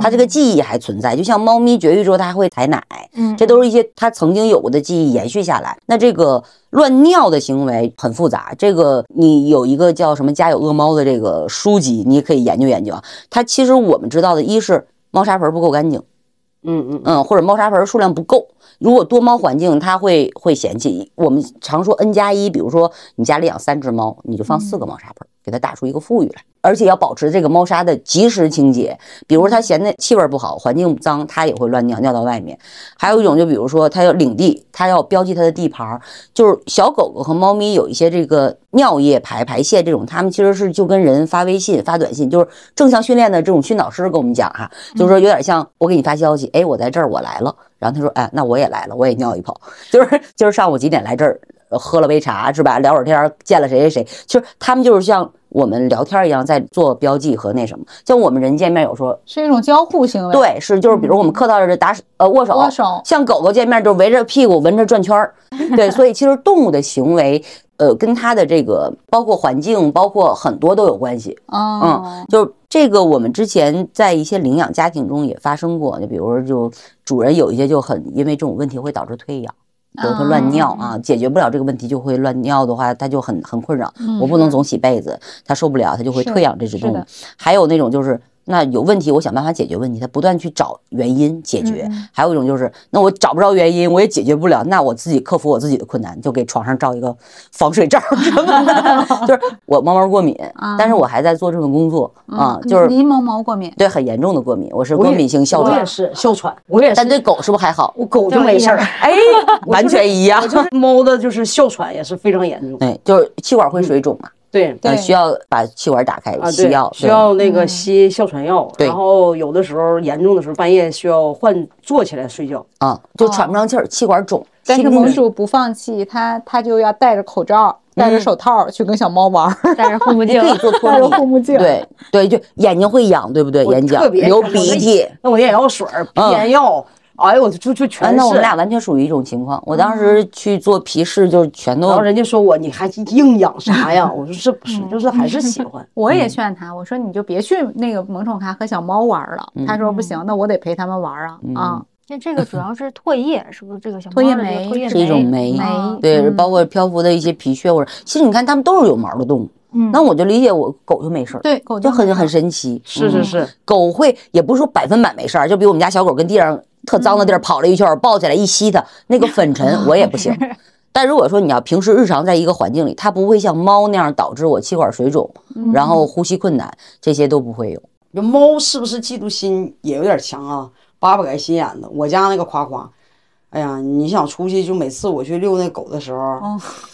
它这个记忆还存在，就像猫咪绝育之后它还会采奶，嗯，这都是一些它曾经有过的记忆延续下来。那这个乱尿的行为很复杂，这个你有一个叫什么“家有恶猫”的这个书籍，你也可以研究研究啊。它其实我们知道的，一是猫砂盆不够干净，嗯嗯嗯，或者猫砂盆数量不够。如果多猫环境，它会会嫌弃。我们常说 n 加一，比如说你家里养三只猫，你就放四个猫砂盆，给它打出一个富裕来。而且要保持这个猫砂的及时清洁，比如它嫌那气味不好，环境脏，它也会乱尿，尿到外面。还有一种，就比如说它要领地，它要标记它的地盘儿。就是小狗狗和猫咪有一些这个尿液排排泄这种，它们其实是就跟人发微信、发短信，就是正向训练的这种训导师跟我们讲哈、就是说有点像我给你发消息，哎，我在这儿，我来了。然后他说，哎，那我也来了，我也尿一泡。就是今儿上午几点来这儿，呃喝了杯茶是吧？聊会儿天，见了谁谁谁，就是他们就是像我们聊天一样在做标记和那什么。像我们人见面有时候是一种交互行为。，对，是就是比如我们客套着打呃握手，握手像狗狗见面就围着屁股闻着转圈儿，对，所以其实动物的行为，呃，跟它的这个包括环境，包括很多都有关系。哦嗯，，就这个我们之前在一些领养家庭中也发生过，就比如说就主人有一些就很因为这种问题会导致退养。比如他乱尿啊，解决不了这个问题就会乱尿的话，他就很很困扰。我不能总洗被子，他受不了，他就会退养这只动物。还有那种就是那有问题，我想办法解决问题，他不断去找原因解决。嗯还有一种就是，那我找不着原因，我也解决不了，那我自己克服我自己的困难，就给床上罩一个防水罩什么的。就是我猫毛过敏，但是我还在做这份工作啊，就是您猫毛过敏，对很严重的过敏，我是过敏性哮喘。我也是哮喘，我也是。但对狗是不是还好？我狗就没事儿，哎，完全一样我。就是猫的，就是哮喘也是非常严重。对，就是气管会水肿嘛，对。需要把气管打开啊，对吸药，，需要那个吸哮喘药，对。然后有的时候严重的时候半夜需要换坐起来睡觉。啊，就喘不上气儿，气管肿。但是萌叔不放弃，他他就要戴着口罩、戴着手套去跟小猫玩儿，戴着护目镜。可，以做脱戴着，护目镜。对对，就眼睛会痒，对不对？眼角特别流鼻涕。那我眼药水儿、鼻嗯炎药，哎呦，我就就啊，全是。那我们俩完全属于一种情况。我当时去做皮试，就是全都然后人家说我你还硬养啥呀？我说这不是，就是还是喜欢。我嗯也劝他，我说你就别去那个萌宠咖和小猫玩了。嗯他说不行，那我得陪他们玩儿啊啊！那这个主要是唾液，是不是这个小唾液猫唾液是一种酶酶，对，嗯包括漂浮的一些皮屑或者，其实你看它们都是有毛的动物。嗯那我就理解我狗就没事儿，对，狗就很很神奇。嗯是是是，狗会也不是说百分百没事儿，就比我们家小狗跟地上特脏的地儿跑了一圈儿，抱起来一吸它，那个粉尘我也不行。但如果说你要平时日常在一个环境里，它不会像猫那样导致我气管水肿，然后呼吸困难，这些都不会有。这猫是不是嫉妒心也有点强啊？巴不该心眼子。我家那个夸夸，哎呀，你想出去就每次我去遛那狗的时候，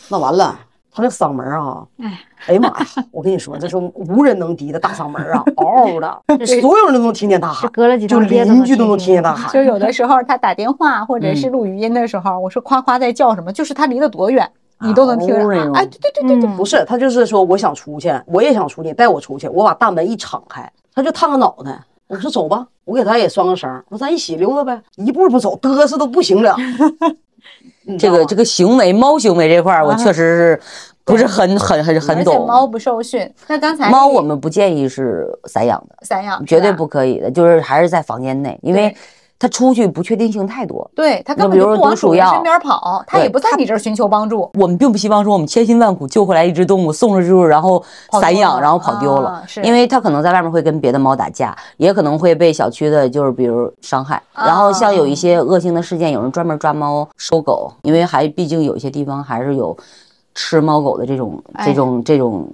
那完了，它那嗓门啊，哎，哎呀妈呀！我跟你说，这是无人能敌的大嗓门啊，嗷嗷的，所有人都能听见他喊，隔了几就邻居都能听听见他喊。就有的时候他打电话或者嗯是录语音的时候，我说夸夸在叫什么，就是他离得多远，你都能听着。嗷嗷哎，对对对对对，嗯不是，他就是说我想出去，我也想出去，带我出去。我把大门一敞开，他就探个脑袋。我说走吧，我给他也拴个绳，我说咱一起溜达呗。一步不走，嘚瑟都不行了。这个这个行为，猫行为这块儿，我确实是不是很很很很而且懂。猫不受训。那刚才猫我们不建议是散养的，散养绝对不可以的，就是还是在房间内，因为对它出去不确定性太多。对他那比如说根本就不往主人身边跑，他也不在你这儿寻求帮助。我们并不希望说我们千辛万苦救回来一只动物，送了之后然后散养，然后跑丢了啊，是因为它可能在外面会跟别的猫打架，也可能会被小区的就是比如伤害。然后像有一些恶性的事件，有人专门抓猫收狗，因为还毕竟有一些地方还是有。吃猫狗的这种、哎这种、这种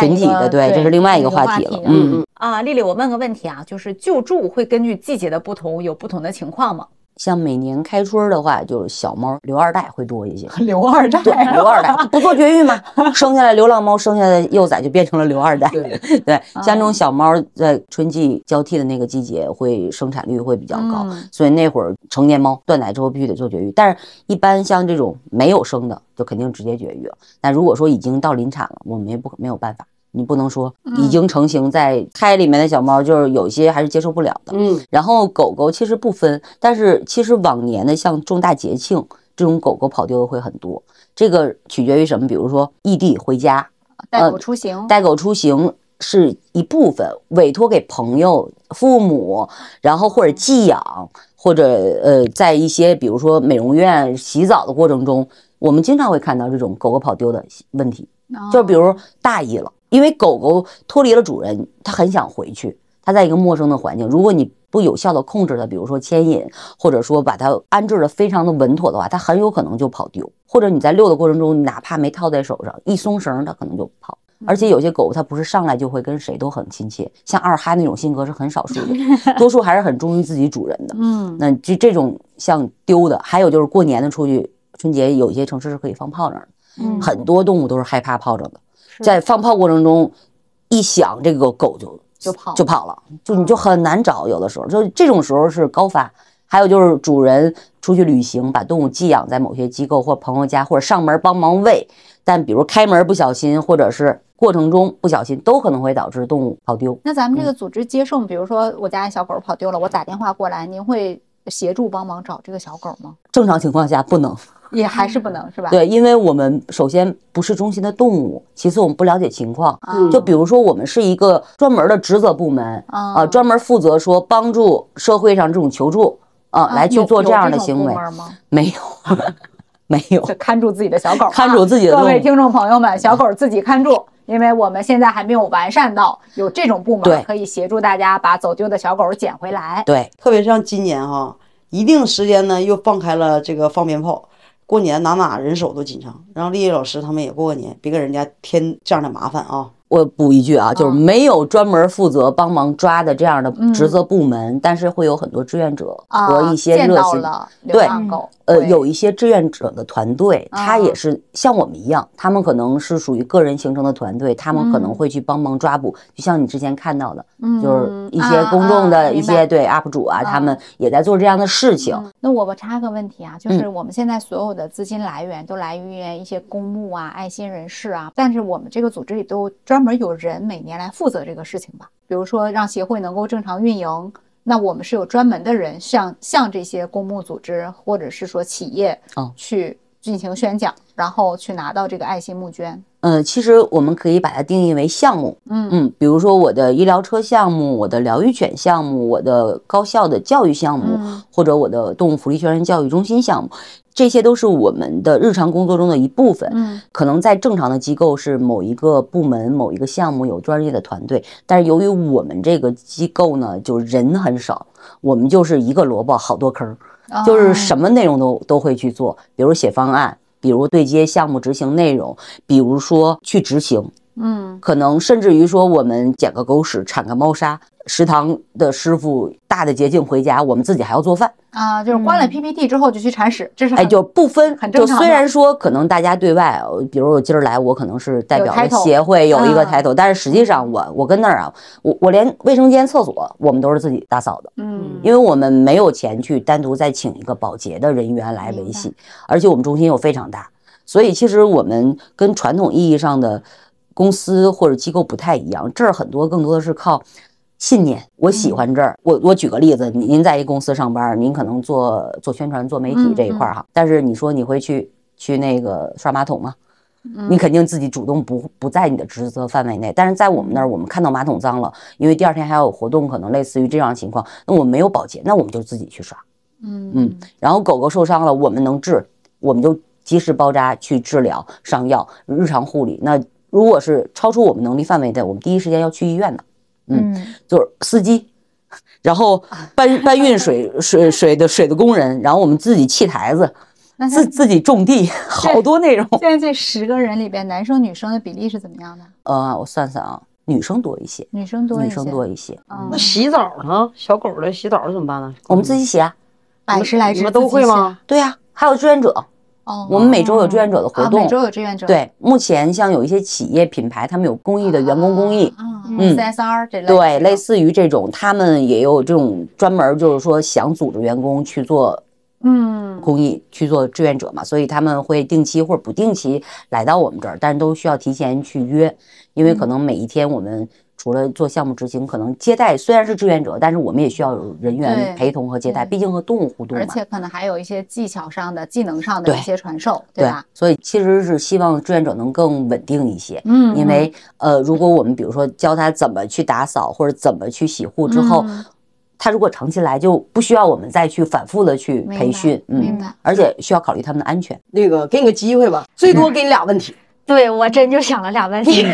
群体的，对，这是另外一个话话题了题。嗯，啊，丽丽，我问个问题啊，就是救助会根据季节的不同有不同的情况吗？像每年开春儿的话，就是小猫留二代会多一些。刘二代对，留二代 不做绝育吗？生下来流浪猫，生下来幼崽就变成了留二代。对对，像这种小猫在春季交替的那个季节，会生产率会比较高，嗯所以那会儿成年猫断奶之后必须得做绝育。但是，一般像这种没有生的，就肯定直接绝育了。那如果说已经到临产了，我们也不没有办法。你不能说已经成型在胎里面的小猫，就是有些还是接受不了的。嗯，然后狗狗其实不分，但是其实往年的像重大节庆这种狗狗跑丢的会很多，这个取决于什么？比如说异地回家，带狗出行，带狗出行是一部分，委托给朋友、父母，然后或者寄养，或者呃，在一些比如说美容院洗澡的过程中，我们经常会看到这种狗狗跑丢的问题。哦就比如大意了，因为狗狗脱离了主人，它很想回去，它在一个陌生的环境，如果你不有效的控制它，比如说牵引，或者说把它安置的非常的稳妥的话，它很有可能就跑丢，或者你在遛的过程中，哪怕没套在手上，一松绳，它可能就跑。而且有些狗它不是上来就会跟谁都很亲切，像二哈那种性格是很少数的，多数还是很忠于自己主人的。嗯，那就这种像丢的，还有就是过年的出去，春节有一些城市是可以放炮仗的。嗯很多动物都是害怕炮仗的，在放炮过程中，一响这个狗就就跑就跑了，就你就很难找，有的时候就这种时候是高发。还有就是主人出去旅行，把动物寄养在某些机构或朋友家，或者上门帮忙喂，但比如开门不小心，或者是过程中不小心，都可能会导致动物跑丢。那咱们这个组织接送，比如说我家小狗跑丢了，我打电话过来，您会协助帮忙找这个小狗吗？正常情况下不能，也还是不能是吧？对，因为我们首先不是中心的动物，其次我们不了解情况。嗯就比如说，我们是一个专门的职责部门啊啊，专门负责说帮助社会上这种求助啊，啊来去做这样的行为？没有，没有。就看住自己的小狗啊，看住自己的各位听众朋友们，小狗自己看住，因为我们现在还没有完善到有这种部对门可以协助大家把走丢的小狗捡回来。对，特别像今年哈，一定时间呢又放开了这个放鞭炮，过年哪哪人手都紧张，让丽丽老师他们也过个年，别给人家添这样的麻烦啊。我补一句啊，就是嗯没有专门负责帮忙抓的这样的职责部门，但是会有很多志愿者和啊，一些热心。到了流对，呃，有一些志愿者的团队，他啊也是像我们一样，他们可能是属于个人形成的团队，他们可能嗯会去帮忙抓捕，就像你之前看到的，嗯就是一些啊公众啊的一些对 UP 主啊，他们也在做这样的事情。嗯那我我插个问题啊，就是嗯我们现在所有的资金来源都来源于一些公募啊、爱心人士啊，但是我们这个组织里都专门有人每年来负责这个事情吧？比如说让协会能够正常运营，那我们是有专门的人向向这些公募组织或者是说企业哦去进行宣讲，然后去拿到这个爱心募捐。嗯，其实我们可以把它定义为项目，嗯嗯，比如说我的医疗车项目、我的疗愈犬项目、我的高校的教育项目，嗯或者我的动物福利宣传教育中心项目，这些都是我们的日常工作中的一部分。嗯可能在正常的机构是某一个部门、某一个项目有专业的团队，但是由于我们这个机构呢，就人很少，我们就是一个萝卜好多坑就是什么内容都都会去做，比如写方案，比如对接项目执行内容，比如说去执行，嗯。可能甚至于说我们捡个狗屎、铲个猫砂，食堂的师傅大的捷径回家，我们自己还要做饭。啊，就是关了 PPT 之后就去铲屎，这是哎，就不分，就很正常的虽然说可能大家对外，呃比如我今儿来，我可能是代表有了协会有一个嗯。title，、但是实际上我我跟那儿啊，我我连卫生间、厕所我们都是自己打扫的，嗯因为我们没有钱去单独再请一个保洁的人员来维系，而且我们中心又非常大，所以其实我们跟传统意义上的公司或者机构不太一样，这儿很多更多的是靠。信念，我喜欢这儿。我我举个例子，您您在一公司上班，您可能做做宣传、做媒体嗯这一块儿哈，但是你说你会去去那个刷马桶吗？你肯定自己主动不不在你的职责范围内，但是在我们那儿，我们看到马桶脏了，因为第二天还要有活动，可能类似于这样的情况，那我们没有保洁，那我们就自己去刷，嗯嗯，然后狗狗受伤了，我们能治，我们就及时包扎去治疗、上药、日常护理。那如果是超出我们能力范围的，我们第一时间要去医院的，嗯，就是司机，然后搬 搬运水 水水的水的工人，然后我们自己砌台子，自自己种地，好多内容。现在这十个人里边，男生女生的比例是怎么样的？呃，我算算啊，女生多一些，女生多一些，女生多一些。嗯那洗澡呢？小狗的洗澡怎么办呢？我们自己洗啊，百十来只你们都会吗？对呀、还有志愿者，哦，我们每周有志愿者的活动。啊每周有志愿者，对，目前像有一些企业品牌，他们有公益的员工公益，啊，嗯，CSR 这类对，类似于这种，他们也有这种专门就是说想组织员工去做嗯公益、去做志愿者嘛，所以他们会定期或者不定期来到我们这儿，但是都需要提前去约，因为可嗯。能每一天我们。除了做项目执行，可能接待虽然是志愿者，但是我们也需要有人员陪同和接待，毕竟和动物互动嘛。而且可能还有一些技巧上的、技能上的一些传授，对吧？所以其实是希望志愿者能更稳定一些。嗯因为呃，如果我们比如说教他怎么去打扫或者怎么去洗护之后，嗯他如果长期来，就不需要我们再去反复的去培训，嗯明白，而且需要考虑他们的安全。那个给你个机会吧，最多给你俩问题，对我真就想了俩问题。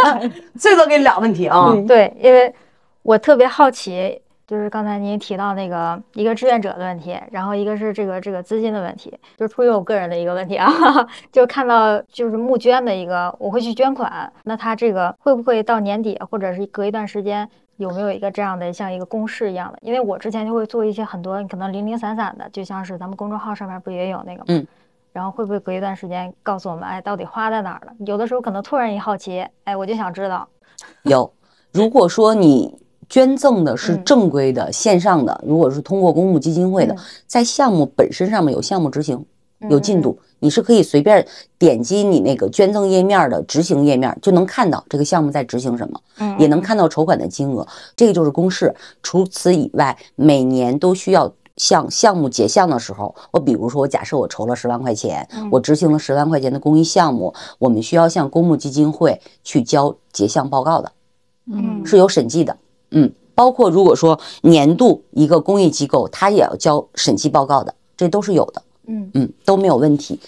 最多给你俩问题啊。对，因为我特别好奇，就是刚才您提到那个一个志愿者的问题，然后一个是这个这个资金的问题，就是出于我个人的一个问题啊，就看到就是募捐的一个，我会去捐款，那他这个会不会到年底或者是隔一段时间？有没有一个这样的像一个公式一样的？因为我之前就会做一些很多可能零零散散的，就像是咱们公众号上面不也有那个吗？嗯。然后会不会隔一段时间告诉我们，哎，到底花在哪儿了？有的时候可能突然一好奇，哎，我就想知道。有，如果说你捐赠的是嗯正规的、线上的，如果是通过公募基金会的嗯，在项目本身上面有项目执行，有进嗯度，你是可以随便点击你那个捐赠页面的执行页面，就能看到这个项目在执行什么，嗯也能看到筹款的金额，这个就是公示。除此以外，每年都需要。向项目结项的时候，我比如说，我假设我筹了十万块钱，嗯我执行了十万块钱的公益项目，我们需要向公募基金会去交结项报告的。嗯是有审计的，嗯，包括如果说年度一个公益机构，它也要交审计报告的，这都是有的。嗯嗯，都没有问题。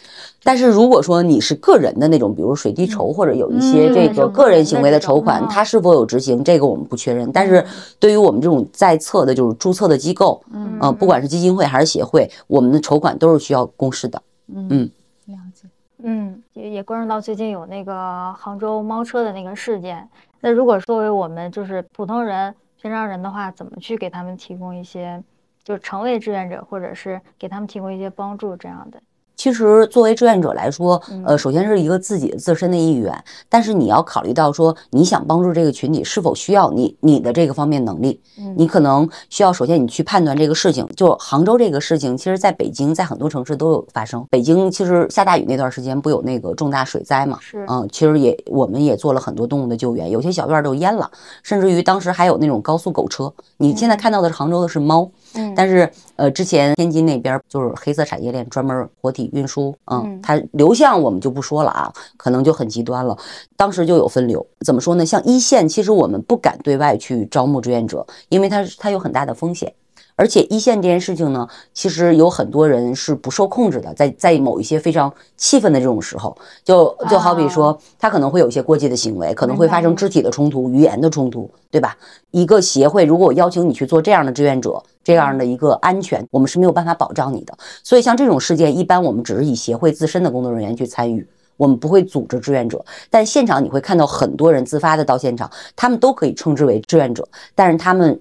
但是如果说你是个人的那种，比如水滴筹或者有一些嗯这个个人行为的筹款，它是否有执行，这个我们不确认。但是对于我们这种在册的，就是注册的机构，嗯呃，不管是基金会还是协会，我们的筹款都是需要公示的。嗯了解。嗯，也也关注到最近有那个杭州猫车的那个事件。那如果作为我们就是普通人、平常人的话，怎么去给他们提供一些，就是成为志愿者，或者是给他们提供一些帮助这样的？其实作为志愿者来说，嗯呃，首先是一个自己自身的意愿，但是你要考虑到说，你想帮助这个群体是否需要你你的这个方面能力，嗯你可能需要首先你去判断这个事情。就杭州这个事情，其实在北京，在很多城市都有发生。北京其实下大雨那段时间不有那个重大水灾嘛？是嗯，其实也我们也做了很多动物的救援，有些小院都淹了，甚至于当时还有那种高速狗车。你现在看到的是杭州的是猫，嗯但是呃，之前天津那边就是黑色产业链，专门活体运输，嗯，嗯它流向我们就不说了啊，可能就很极端了。当时就有分流，怎么说呢？像一线，其实我们不敢对外去招募志愿者，因为它它有很大的风险。而且一线这件事情呢，其实有很多人是不受控制的，在在某一些非常气愤的这种时候，就就好比说，他可能会有一些过激的行为，可能会发生肢体的冲突、语言的冲突，对吧？一个协会如果我邀请你去做这样的志愿者，这样的一个安全，我们是没有办法保障你的。所以像这种事件，一般我们只是以协会自身的工作人员去参与。我们不会组织志愿者，但现场你会看到很多人自发的到现场，他们都可以称之为志愿者，但是他们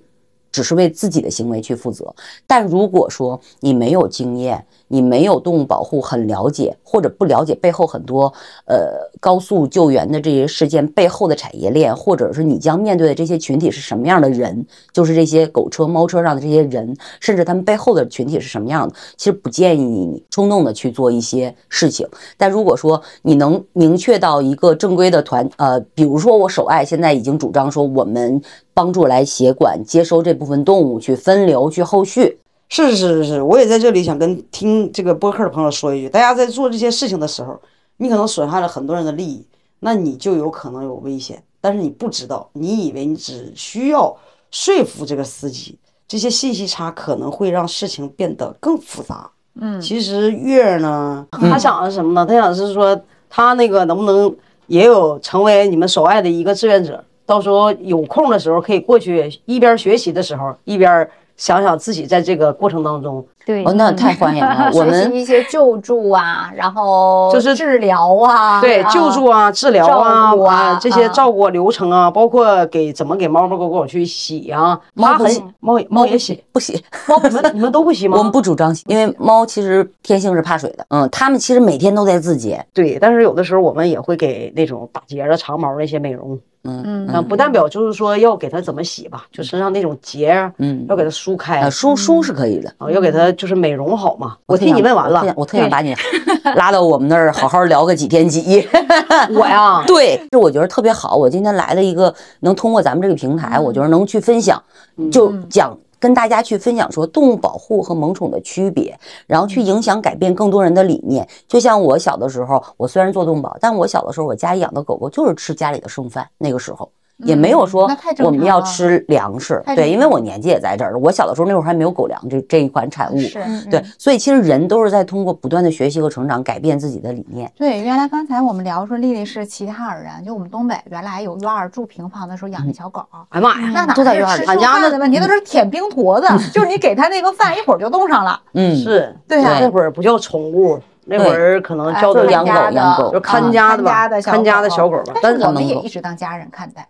只是为自己的行为去负责。但如果说你没有经验，你没有动物保护很了解，或者不了解背后很多呃高速救援的这些事件背后的产业链，或者是你将面对的这些群体是什么样的人，就是这些狗车、猫车上的这些人，甚至他们背后的群体是什么样的，其实不建议你冲动的去做一些事情。但如果说你能明确到一个正规的团，呃，比如说我手爱现在已经主张说，我们帮助来协管接收这部分动物，去分流，去后续。是是是是，我也在这里想跟听这个播客的朋友说一句：大家在做这些事情的时候，你可能损害了很多人的利益，那你就有可能有危险。但是你不知道，你以为你只需要说服这个司机，这些信息差可能会让事情变得更复杂。嗯，其实月儿呢，他想的是什么呢？他想是说，他那个能不能也有成为你们所爱的一个志愿者？到时候有空的时候可以过去，一边学习的时候，一边想想自己在这个过程当中，对哦，那太欢迎了。我学们习一些救助啊，然后就是治疗啊，对救助啊、治疗啊照顾啊这些啊照顾流程啊，包括给怎么给猫猫狗狗去洗啊，它很猫不洗猫也猫也洗，不洗，猫你们你们都不洗吗？我们不主张洗，因为猫其实天性是怕水的。嗯，它们其实每天都在自洁。对，但是有的时候我们也会给那种打结的长毛那些美容，嗯啊，不代表就是说要给它怎么洗吧，就身上那种结啊，嗯。要给它梳开。呃，梳梳是可以的。啊，要给它就是美容好嘛。我替你问完了。我特想，把你 拉到我们那儿好好聊个几天几夜。我呀，对，是我觉得特别好。我今天来了一个能通过咱们这个平台，我觉得能去分享，就讲跟大家去分享说动物保护和萌宠的区别，然后去影响改变更多人的理念。就像我小的时候，我虽然做动保，但我小的时候我家里养的狗狗就是吃家里的剩饭，那个时候。也没有说我们要吃粮食，对，因为我年纪也在这儿，我小的时候那会儿还没有狗粮这这一款产物，是对，所以其实人都是在通过不断的学习和成长，改变自己的理念。对，原来刚才我们聊说丽丽是齐齐哈尔人，就我们东北原来有院儿住平房的时候养的小狗，哎呀妈呀，那哪都在院儿里是吃饭的问题，都是舔冰坨子，就是你给它那个饭一会儿就冻上了。嗯，是，对呀那会儿不叫宠物，那会儿可能叫做养狗养狗就看家的吧看家的小看家的小狗吧但是我们也一直当家人看待。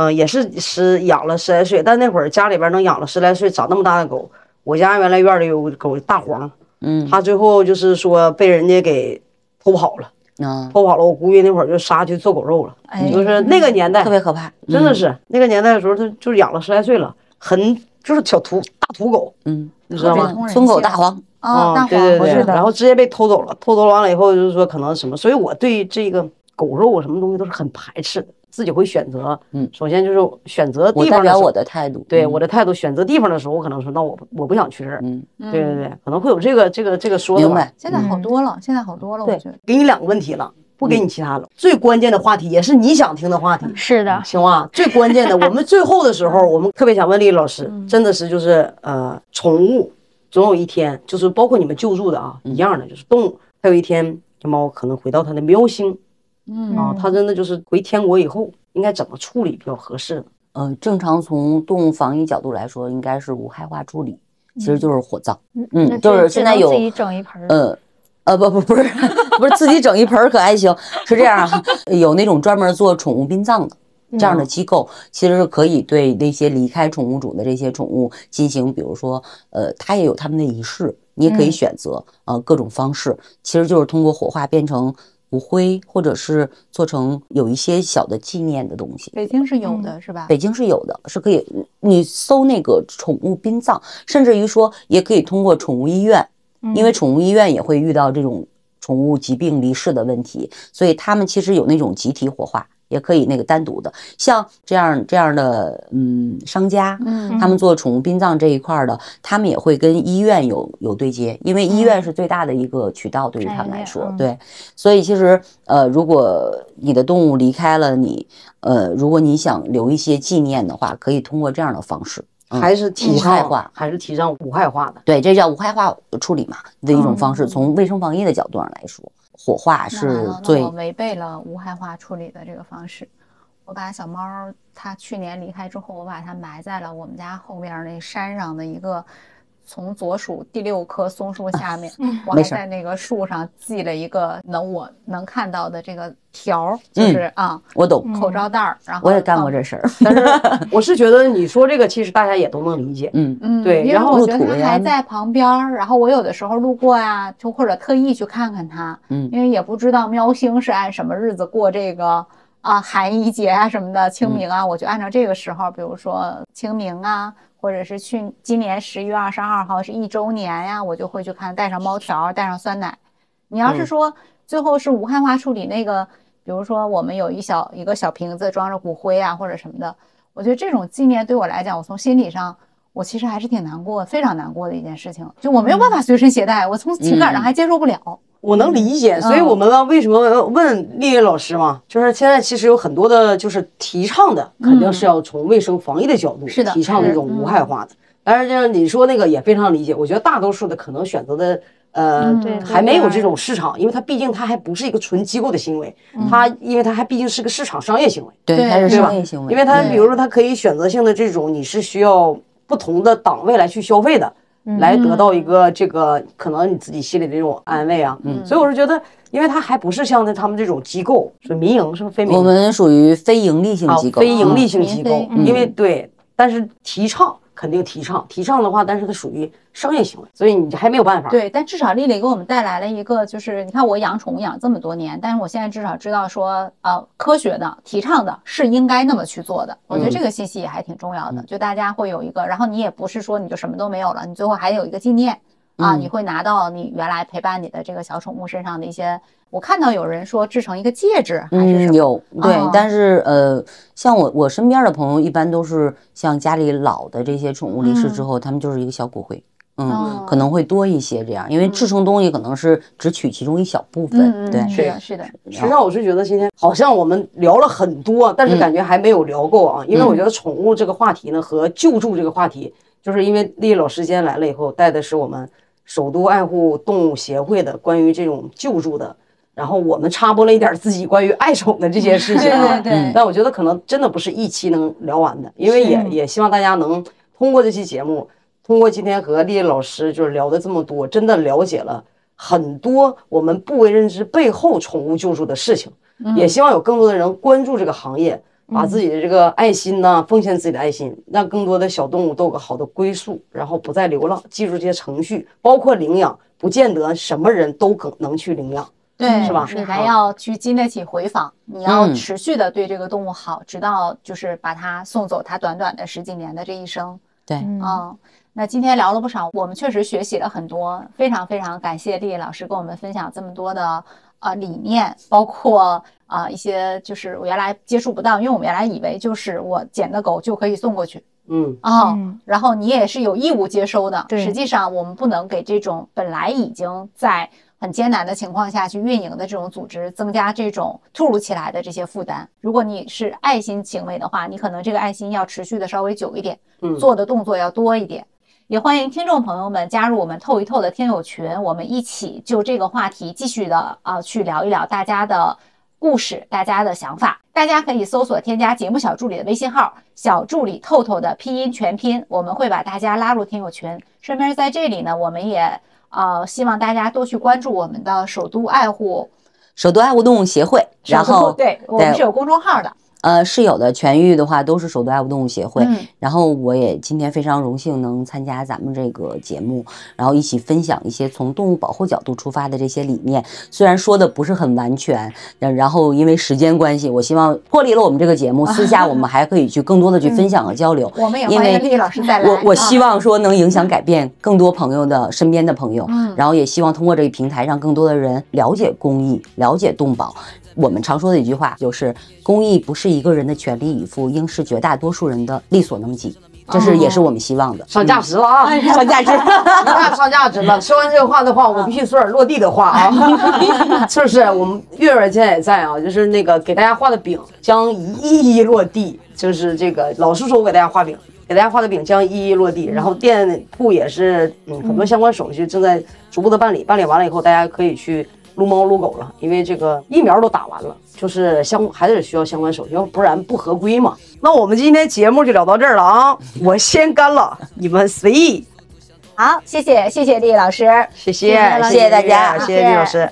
嗯，也是十养了十来岁，但那会儿家里边能养了十来岁长那么大的狗，我家原来院里有狗大黄，嗯它最后就是说被人家给偷跑了，嗯，偷跑了，我估计那会儿就杀去做狗肉了，哎就是那个年代特别可怕，嗯真的是那个年代的时候，它就是养了十来岁了，很就是小土大土狗，嗯，你知道吗？通人松狗大黄，啊，大对对对，黄是的，然后直接被偷走了，偷走完了以后就是说可能什么，所以我对这个狗肉什么东西都是很排斥的，自己会选择。嗯首先就是选择我代表地方我代表我的态度，对嗯我的态度，选择地方的时候，我可能说，那我我不想去这儿。嗯，对对对，可能会有这个这个这个说的吧明白。现在好多了，现在好多了，我对觉得。给你两个问题了，不给你其他了。最关键的话题也是你想听的话题，是的，行吗？最关键的，我们最后的时候，我们特别想问丽丽老师，真的是就是呃，宠物总有一天，就是包括你们救助的啊，一样的，就是动物，它有一天这猫可能回到它的喵星嗯啊，它真的就是回天国以后应该怎么处理比较合适呢？呃，正常从动物防疫角度来说，应该是无害化处理，其实就是火葬。嗯，就是现在有自己整一盆儿。呃。呃不不不是 不是自己整一盆儿可还行，是这样啊，有那种专门做宠物殡葬的这样的机构，其实是可以对那些离开宠物主的这些宠物进行，比如说呃，它也有他们的仪式，你也可以选择呃各种方式，其实就是通过火化变成骨灰，或者是做成有一些小的纪念的东西。北京是有的，是吧？北京是有的，是可以你搜那个宠物殡葬，甚至于说也可以通过宠物医院。因为宠物医院也会遇到这种宠物疾病离世的问题，所以他们其实有那种集体火化，也可以那个单独的。像这样这样的嗯商家，嗯他们做宠物殡葬这一块的，他们也会跟医院有有对接，因为医院是最大的一个渠道，对于他们来说，对。所以其实呃，如果你的动物离开了你，呃，如果你想留一些纪念的话，可以通过这样的方式。嗯还是提无害倡化还是提倡无害化的？对，这叫无害化处理嘛的一种方式。从卫生防疫的角度上来说，火化是最我违背了无害化处理的这个方式。我把小猫它去年离开之后，我把它埋在了我们家后面那山上的一个从左数第六棵松树下面。我还在那个树上系了一个能我能看到的这个条儿，就嗯是啊我懂，口罩带儿。然后我也干过这事儿。但是我是觉得你说这个，其实大家也都能理解。嗯，嗯，因为对然后我觉得它还在旁边儿，然后我有的时候路过呀，就或者特意去看看它，嗯因为也不知道喵星是按什么日子过这个啊寒衣节啊什么的，清明啊，我就按照这个时候，比如说清明啊，或者是去今年十一月二十二号是一周年呀，我就会去看，带上猫条，带上酸奶。你要是嗯说最后是无害化处理那个，比如说我们有一小一个小瓶子装着骨灰啊或者什么的，我觉得这种纪念对我来讲，我从心理上。我其实还是挺难过，非常难过的一件事情，就我没有办法随身携带，我从情感上嗯还接受不了。我能理解，所以我们问为什么问丽丽老师嘛，就是现在其实有很多的，就是提倡的，肯定是要从卫生防疫的角度是的提倡这种无害化的。但是就是你说那个也非常理解，我觉得大多数的可能选择的呃嗯还没有这种市场，因为它毕竟它还不是一个纯机构的行为，它因为它还毕竟是个市场商业行为。对，对它是商业行为，因为它比如说它可以选择性的这种，你是需要不同的档位来去消费的，来得到一个这个可能你自己心里的这种安慰啊。嗯。所以我是觉得，因为它还不是像他们这种机构，是民营是不是非民营？我们属于非盈利性啊机构，非盈利嗯性机构。因为对，但是提倡肯定提倡，提倡的话，但是它属于商业行为，所以你还没有办法。对，但至少丽丽给我们带来了一个，就是你看我养宠物养这么多年，但是我现在至少知道说，呃，科学的提倡的是应该那么去做的。我觉得这个信息也还挺重要的，就大家会有一个，然后你也不是说你就什么都没有了，你最后还有一个纪念啊，嗯你会拿到你原来陪伴你的这个小宠物身上的一些。我看到有人说制成一个戒指还是什嗯，么，有对哦，但是呃，像我我身边的朋友，一般都是像家里老的这些宠物离世之后，他们就是一个小骨灰，嗯可能会多一些这样，因为制成东西可能是只取其中一小部嗯分，对，嗯，是的，是的，实际上，我是觉得今天好像我们聊了很多，但是感觉还没有聊够啊。因为我觉得宠物这个话题呢，和救助这个话题，就是因为丽丽老师今天来了以后，带的是我们首都爱护动物协会的关于这种救助的，然后我们插播了一点自己关于爱宠的这些事情啊。对对对但我觉得可能真的不是一期能聊完的，因为也也希望大家能通过这期节目，通过今天和丽丽老师就是聊的这么多，真的了解了很多我们不为人知背后宠物救助的事情。也希望有更多的人关注这个行业，把自己的这个爱心呢、奉献自己的爱心，让更多的小动物都有个好的归宿，然后不再流浪，记住这些程序，包括领养，不见得什么人都可能去领养。对，是吧你还要去经得起回访，你要嗯持续的对这个动物好，直到就是把它送走它短短的十几年的这一生。对，嗯，那今天聊了不少，我们确实学习了很多，非常非常感谢丽丽老师跟我们分享这么多的呃理念，包括啊、一些就是我原来接触不到，因为我们原来以为就是我捡的狗就可以送过去嗯，啊、嗯然后你也是有义务接收的。对实际上我们不能给这种本来已经在很艰难的情况下去运营的这种组织增加这种突如其来的这些负担。如果你是爱心行为的话，你可能这个爱心要持续的稍微久一点，嗯做的动作要多一点。也欢迎听众朋友们加入我们透一透的听友群，我们一起就这个话题继续的啊去聊一聊大家的故事，大家的想法。大家可以搜索添加节目小助理的微信号“小助理透透”的拼音全拼，我们会把大家拉入听友群。顺便在这里呢，我们也呃希望大家多去关注我们的首都爱护首都爱护动物协会，然后对我们是有公众号的。呃，是有的，痊愈的话都是首都爱护动物协会。嗯然后我也今天非常荣幸能参加咱们这个节目，然后一起分享一些从动物保护角度出发的这些理念。虽然说的不是很完全，然然后因为时间关系，我希望脱离了我们这个节目，私下我们还可以去更多的去分享和交流。我们也因为欢迎丽丽老师再来。我我啊希望说能影响改变更多朋友的身边的朋友，嗯然后也希望通过这个平台让更多的人了解公益，了解动保。我们常说的一句话就是，公益不是一个人的全力以赴，应是绝大多数人的力所能及。这是也是我们希望的。上价值了啊！嗯上价值。那上价值了。说完这个话的话，我必须说点落地的话啊，是不是？我们月月现在也在啊，就是那个给大家画的饼将一一落地，就是这个老师说我给大家画饼，给大家画的饼将一一落地，然后店铺也是嗯很多相关手续正在逐步的办理，办理完了以后，大家可以去撸猫撸狗了，因为这个疫苗都打完了，就是相还得需要相关手续，要不然不合规嘛。那我们今天节目就聊到这儿了啊，我先干了，你们随意。好，谢谢谢谢丽丽老师，谢谢，谢谢大家，谢谢李老师。